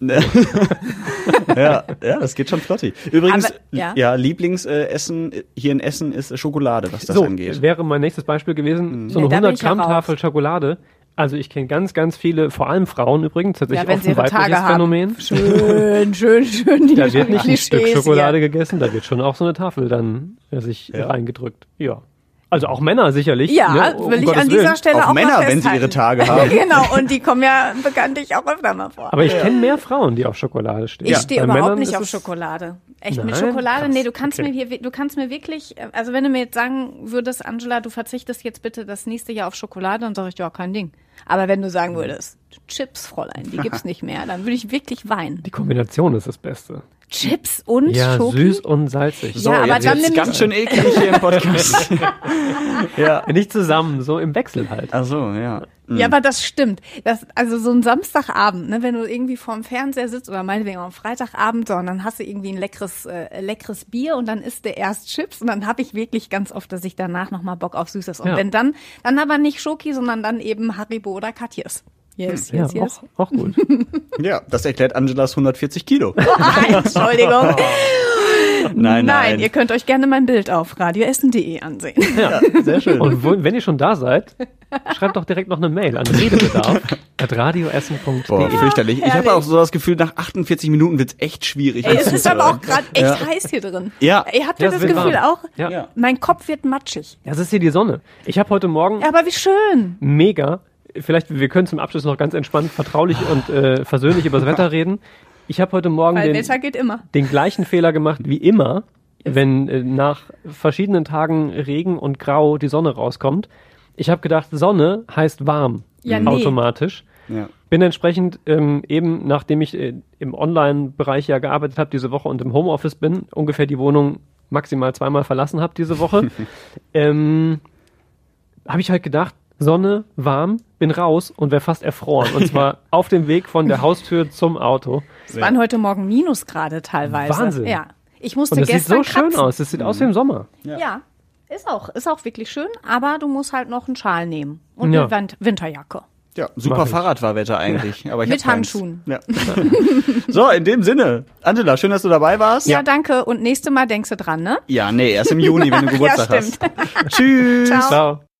Uhr. ja, ja, das geht schon flotti. Übrigens, Aber, ja. ja, Lieblingsessen hier in Essen ist Schokolade, was das so, angeht. wäre mein nächstes Beispiel gewesen, mhm. so eine ja, 100 Gramm Tafel Schokolade. Also ich kenne ganz, ganz viele, vor allem Frauen übrigens, tatsächlich ja, auch ein weibliches Phänomen. Schön, schön, schön. da wird nicht ein Stück Schokolade gegessen, da wird schon auch so eine Tafel dann äh, sich ja. reingedrückt. Ja. Also auch Männer sicherlich. Ja, ne? um will ich Gottes an dieser Willen. Stelle auch, auch Männer, wenn sie ihre Tage haben. genau, und die kommen ja bekanntlich auch öfter mal vor. Aber ich ja. kenne mehr Frauen, die auf Schokolade stehen. Ich ja. stehe überhaupt Männern nicht auf Schokolade. Echt Nein? mit Schokolade? Krass. Nee, du kannst okay. mir hier, du kannst mir wirklich, also wenn du mir jetzt sagen würdest, Angela, du verzichtest jetzt bitte das nächste Jahr auf Schokolade, dann sage ich, ja, kein Ding. Aber wenn du sagen würdest, Chips, Fräulein, die gibt's nicht mehr, dann würde ich wirklich weinen. Die Kombination ist das Beste. Chips und Ja, Schoki? süß und salzig. Ja, aber jetzt dann ganz schön eklig hier im Podcast. ja. Nicht zusammen, so im Wechsel halt. Ach so, ja. Ja, aber das stimmt. Das, also so ein Samstagabend, ne, wenn du irgendwie vorm Fernseher sitzt oder meinetwegen am Freitagabend, so, und dann hast du irgendwie ein leckeres, äh, leckeres Bier und dann isst du erst Chips und dann habe ich wirklich ganz oft, dass ich danach nochmal Bock auf Süßes. Und Ja. wenn dann, dann aber nicht Schoki, sondern dann eben Haribo oder Katjes. Yes, Ja, yes, yes. auch, auch gut. Ja, das erklärt Angelas 140 Kilo. Entschuldigung. Nein, nein. ihr könnt euch gerne mein Bild auf radioessen.de ansehen. Ja, Sehr schön. Und wo, wenn ihr schon da seid, schreibt doch direkt noch eine Mail an redebedarf at radioessen.de. Boah, fürchterlich. Ich habe herrlich. auch so das Gefühl, nach 48 Minuten wird's echt schwierig. Ey, es ist aber auch gerade echt Ja. heiß hier drin. Ja. Ey, habt ihr Ja, es das wird Gefühl warm. auch? Ja. Ja. Mein Kopf wird matschig. Das ist hier die Sonne. Ich habe heute Morgen Ja, aber wie schön. mega, vielleicht, wir können zum Abschluss noch ganz entspannt, vertraulich und äh, versöhnlich über das Wetter reden. Ich habe heute Morgen Weil den, Wetter geht immer. den gleichen Fehler gemacht wie immer, wenn äh, nach verschiedenen Tagen Regen und Grau die Sonne rauskommt. Ich habe gedacht, Sonne heißt warm Ja, nee. automatisch. Ja. Bin entsprechend ähm, eben, nachdem ich äh, im Online-Bereich ja gearbeitet habe diese Woche und im Homeoffice bin, ungefähr die Wohnung maximal zweimal verlassen habe diese Woche, ähm, habe ich halt gedacht, Sonne, warm, bin raus und wäre fast erfroren. Und zwar auf dem Weg von der Haustür zum Auto. Es waren heute Morgen Minusgrade teilweise. Wahnsinn. Ja. Ich musste Und das sieht gestern so schön kratzen. aus. Das sieht aus wie im Sommer. Ja. Ist auch, ist auch wirklich schön, aber du musst halt noch einen Schal nehmen und Ja. eine Winterjacke. Ja, super. Fahrradfahrwetter eigentlich. Aber ich Mit. Handschuhen. Ja. so, in dem Sinne. Angela, schön, dass du dabei warst. Ja. danke. Und nächste Mal denkst du dran, ne? Ja, nee, erst im Juni, wenn du Geburtstag ja, hast. stimmt. Tschüss. Ciao. Ciao.